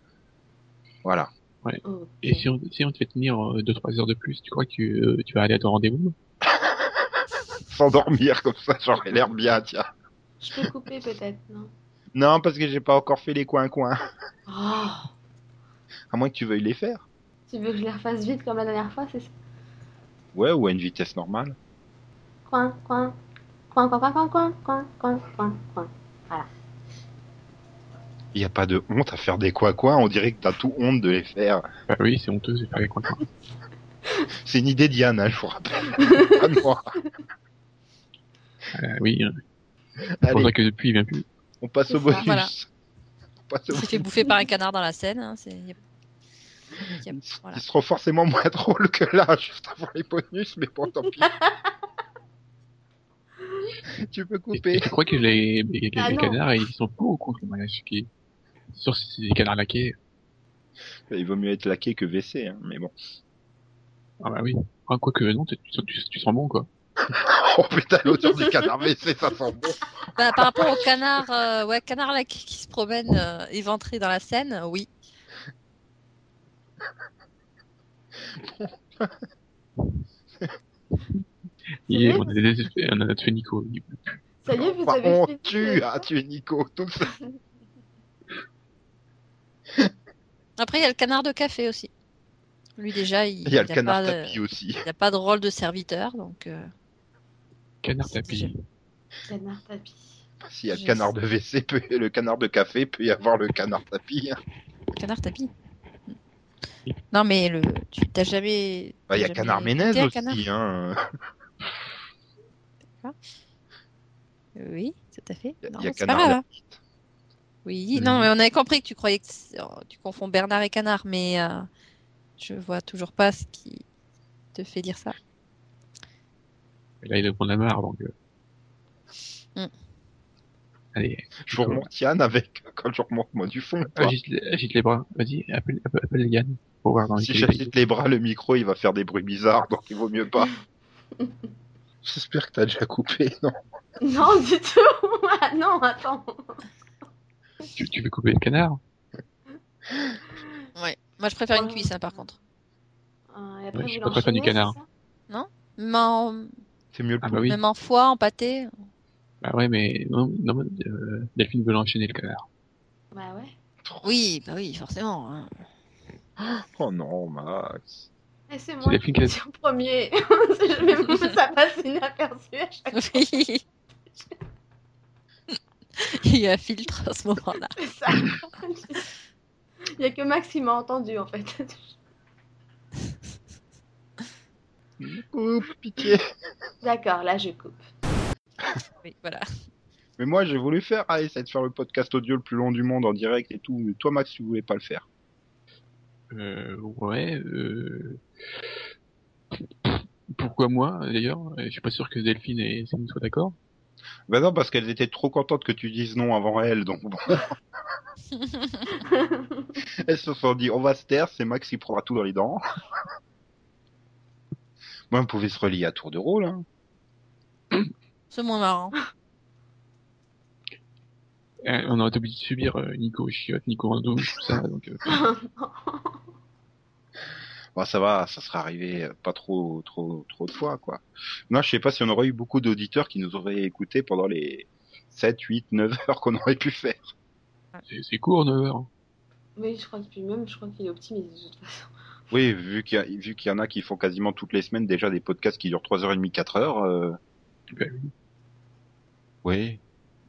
Voilà. Ok. Et si on, si on te fait tenir 2-3 heures de plus, tu crois que tu, euh, tu vas aller à ton rendez-vous? S'endormir comme ça, j'aurais l'air bien, tiens. Je peux couper peut-être, non? Non, parce que j'ai pas encore fait les coins-coins. oh, À moins que tu veuilles les faire. Tu veux que je les refasse vite comme la dernière fois, c'est ça? Ouais, ou à une vitesse normale. Coin, coin, coin, coin, coin, coin, coin, coin, coin, coin, coin. Il y a pas de honte à faire des coins-coins, on dirait que t'as tout honte de les faire. Bah oui, c'est honteux, c'est faire les coins. C'est une idée d'Yann, hein, je vous rappelle. Pas de moi. Euh, oui, euh, c'est pour Allez, ça que depuis il vient plus. on passe C'est au bonus. voilà. Il s'est fait bouffer par un canard dans la scène. Hein, c'est... y a- y a- voilà. Ils seront forcément moins drôles que là, juste avant les bonus, mais bon, tant pis. tu peux couper. et tu crois que les, les, Ah les canards, ils sont pas au contre le mariage qui Sûr, c'est des canards laqués. Il vaut mieux être laqué que WC, hein, mais bon. Ah bah oui. Ah, quoi que non, tu, tu, tu, tu sens bon quoi. Oh putain, l'odeur du canard WC, ça sent bon. Bah, par rapport au canard, euh, ouais, canard là qui, qui se promène euh, éventré dans la Seine, oui. Et on a on a fait Nico. Ça y est, vous Bah, avez on fait tue, ah, tu es Nico, tout ça. Après, il y a le canard de café aussi. Lui déjà, il Il y a le a canard pas de- tapis aussi. il n'a pas de rôle de serviteur, donc euh, Canard tapis. Canard tapis. S'il y a le canard sais. de WC, peut, le canard de café, peut y avoir le canard tapis. hein. canard tapis. Non, mais le, tu t'as jamais. Bah, il y a canard Ménez aussi. canard Hein. Oui, tout à fait. Il y a- Non, il y a c'est pas canard grave. hein. Oui, non, mais on avait compris que tu croyais que c'est- oh, tu confonds Bernard et canard, mais euh, je vois toujours pas ce qui te fait dire ça. Et là, il a prendre la marre, donc. euh, Allez, Je vous remonte Yann avec quand je remonte moi du fond. agite, les- agite les bras. Vas-y, appelle, appelle, appelle Yann. Pour voir dans Si j'agite les bras, le micro il va faire des bruits bizarres, donc il vaut mieux pas. J'espère que t'as déjà coupé, non Non, du tout. Ah, non, attends. Tu, tu veux couper le canard Ouais. Moi, je préfère une cuisse, hein, par contre. Ah, et après, Ouais, je suis pas très fan du canard. Même en, C'est mieux le Ah bah oui. même en foie, en pâté. Bah ouais, mais non, non euh, Delphine veut l'enchaîner le canard. Bah ouais. Oui, bah oui, forcément. hein. Oh non, Max. Et c'est moi Delphine qui suis en premier. Je vais- ça passe inaperçu à chaque fois. Oui. Il y a un filtre à ce moment-là. c'est ça. Il y a que Max qui m'a entendu en fait. Oups, pitié. D'accord, là je coupe. Oui, voilà. Mais moi j'ai voulu faire, ah, essayer de faire le podcast audio le plus long du monde en direct et tout, mais toi Max tu voulais pas le faire. Euh, ouais, euh... Pourquoi moi, d'ailleurs? Je suis pas sûr que Delphine et Céline soient d'accord. Bah non, parce qu'elles étaient trop contentes que tu dises non avant elles, donc bon. Elles se sont dit, on va se taire, c'est Max qui prendra tout dans les dents. Moi, on pouvait se relier à tour de rôle, hein. C'est moins marrant. Euh, on aurait été obligé de subir euh, Nico Chiotte, Nico Rando, tout ça, donc... euh, Bon, ça va, ça sera arrivé euh, pas trop, trop, trop de fois, quoi. Moi, je sais pas si on aurait eu beaucoup d'auditeurs qui nous auraient écoutés pendant les 7, 8, 9 heures qu'on aurait pu faire. c'est c'est court, 9 heures. Oui, je crois que même, je crois qu'il est optimiste de toute façon. Oui, vu qu'il y, a- vu qu'il y en a qui font quasiment toutes les semaines déjà des podcasts qui durent 3h30, 4 heures, euh, Ben oui. oui.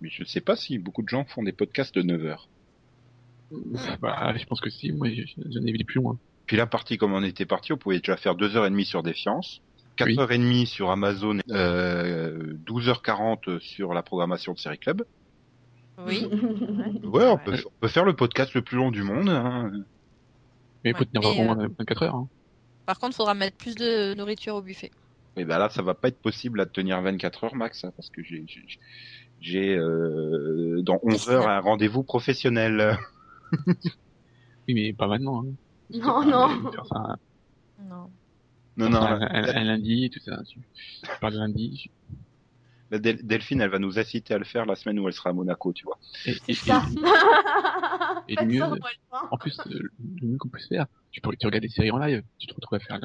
Mais je sais pas si beaucoup de gens font des podcasts de 9 heures. Bah, je pense que si, moi j'en ai vu des plus loin. Puis la partie comme on était parti, on pouvait déjà faire 2h30 sur Défiance, Oui. 4h30 sur Amazon, euh, 12h40 sur la programmation de Série Club. Oui. Ouais, on peut, on peut faire le podcast le plus long du monde. Hein. Mais il faut Ouais, tenir vraiment 24 heures. Hein. Par contre, faudra mettre plus de nourriture au buffet. Et ben là, ça va pas être possible à tenir 24 heures max, hein, parce que j'ai j'ai- j'ai euh, dans 11 heures un rendez-vous professionnel. Oui, mais pas maintenant. Hein. Non, non. Non. Non, non, un, un- un lundi, tout ça. Parles de lundi. la Del- Delphine, elle va nous inciter à le faire la semaine où elle sera à Monaco, tu vois. Et, C'est et- ça. et le mieux, moins le temps. en plus, le mieux qu'on puisse faire, tu peux tu regardes des séries en live, tu te retrouves à faire,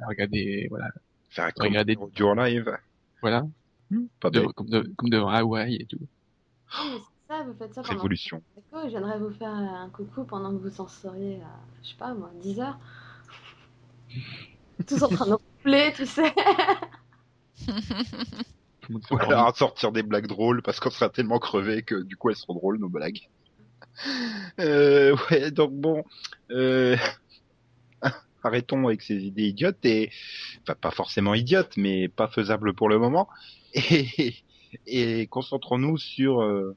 à regarder, voilà, Faire commentaire audio en live. voilà, Pas de- bête. comme, de- comme devant Hawaï et tout. C'est ça, vous faites ça pendant Révolution. D'accord, je viendrai vous faire un coucou pendant que vous en seriez à, je sais pas moi, 10 heures. Tous en train de rouler, tu sais. Ou alors à sortir des blagues drôles parce qu'on sera tellement crevés que du coup elles seront drôles nos blagues. Euh, ouais, donc bon, euh, arrêtons avec ces idées idiotes et pas forcément idiotes mais pas faisables pour le moment. Et, et concentrons-nous sur euh,